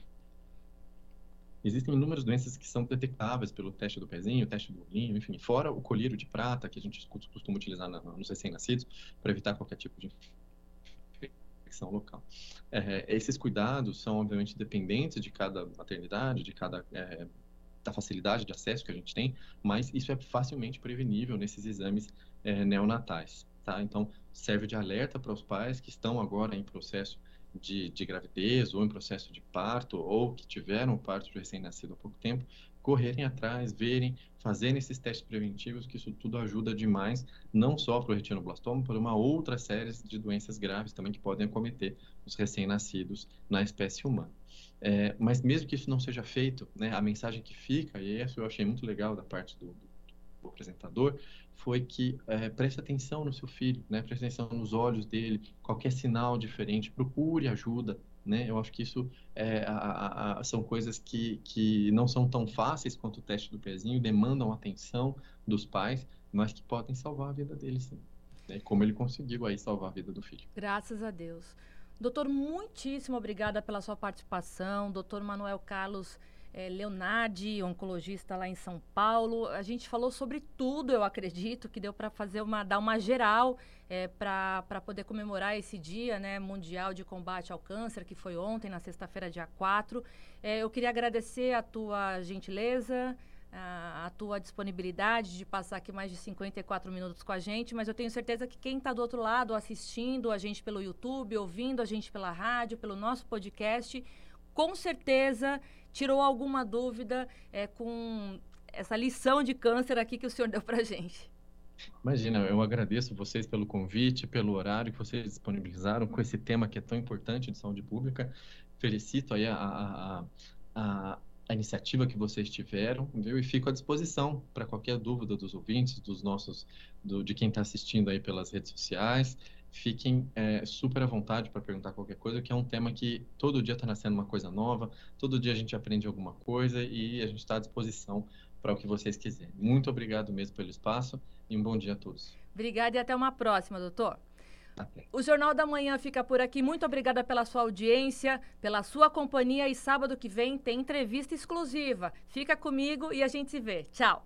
Existem inúmeras doenças que são detectáveis pelo teste do pezinho, teste do olhinho, enfim, fora o colírio de prata que a gente costuma utilizar nos recém-nascidos para evitar qualquer tipo de infecção local. É, esses cuidados são, obviamente, dependentes de cada maternidade, de cada é, da facilidade de acesso que a gente tem, mas isso é facilmente prevenível nesses exames é, neonatais. Tá? Então, serve de alerta para os pais que estão agora em processo de, de gravidez ou em processo de parto ou que tiveram parto de recém-nascido há pouco tempo, correrem atrás, verem, fazerem esses testes preventivos, que isso tudo ajuda demais, não só para o retinoblastoma, para uma outra série de doenças graves também que podem acometer os recém-nascidos na espécie humana. É, mas mesmo que isso não seja feito, né, a mensagem que fica, e isso eu achei muito legal da parte do, do apresentador, foi que é, preste atenção no seu filho, né? Preste atenção nos olhos dele, qualquer sinal diferente, procure ajuda, né? Eu acho que isso é, a, a, são coisas que, que não são tão fáceis quanto o teste do pezinho, demandam atenção dos pais, mas que podem salvar a vida dele, sim. Né? Como ele conseguiu aí salvar a vida do filho. Graças a Deus. Doutor, muitíssimo obrigada pela sua participação. Doutor Manuel Carlos é, Leonardi, oncologista lá em São Paulo. A gente falou sobre tudo, eu acredito, que deu para fazer uma, dar uma geral é, para poder comemorar esse dia né, mundial de combate ao câncer, que foi ontem, na sexta-feira, dia 4. É, eu queria agradecer a tua gentileza, a, a, tua disponibilidade de passar aqui mais de 54 minutos com a gente, mas eu tenho certeza que quem está do outro lado assistindo a gente pelo YouTube, ouvindo a gente pela rádio, pelo nosso podcast, com certeza tirou alguma dúvida é, com essa lição de câncer aqui que o senhor deu para gente. Imagina, eu agradeço vocês pelo convite, pelo horário que vocês disponibilizaram com esse tema que é tão importante de saúde pública. Felicito aí a, a, a, a iniciativa que vocês tiveram, viu? E fico à disposição para qualquer dúvida dos ouvintes, dos nossos, do, de quem está assistindo aí pelas redes sociais fiquem é, super à vontade para perguntar qualquer coisa, que é um tema que todo dia está nascendo uma coisa nova, todo dia a gente aprende alguma coisa e a gente está à disposição para o que vocês quiserem. Muito obrigado mesmo pelo espaço e um bom dia a todos. Obrigada e até uma próxima, doutor. Até. O Jornal da Manhã fica por aqui. Muito obrigada pela sua audiência, pela sua companhia e sábado que vem tem entrevista exclusiva. Fica comigo e a gente se vê. Tchau.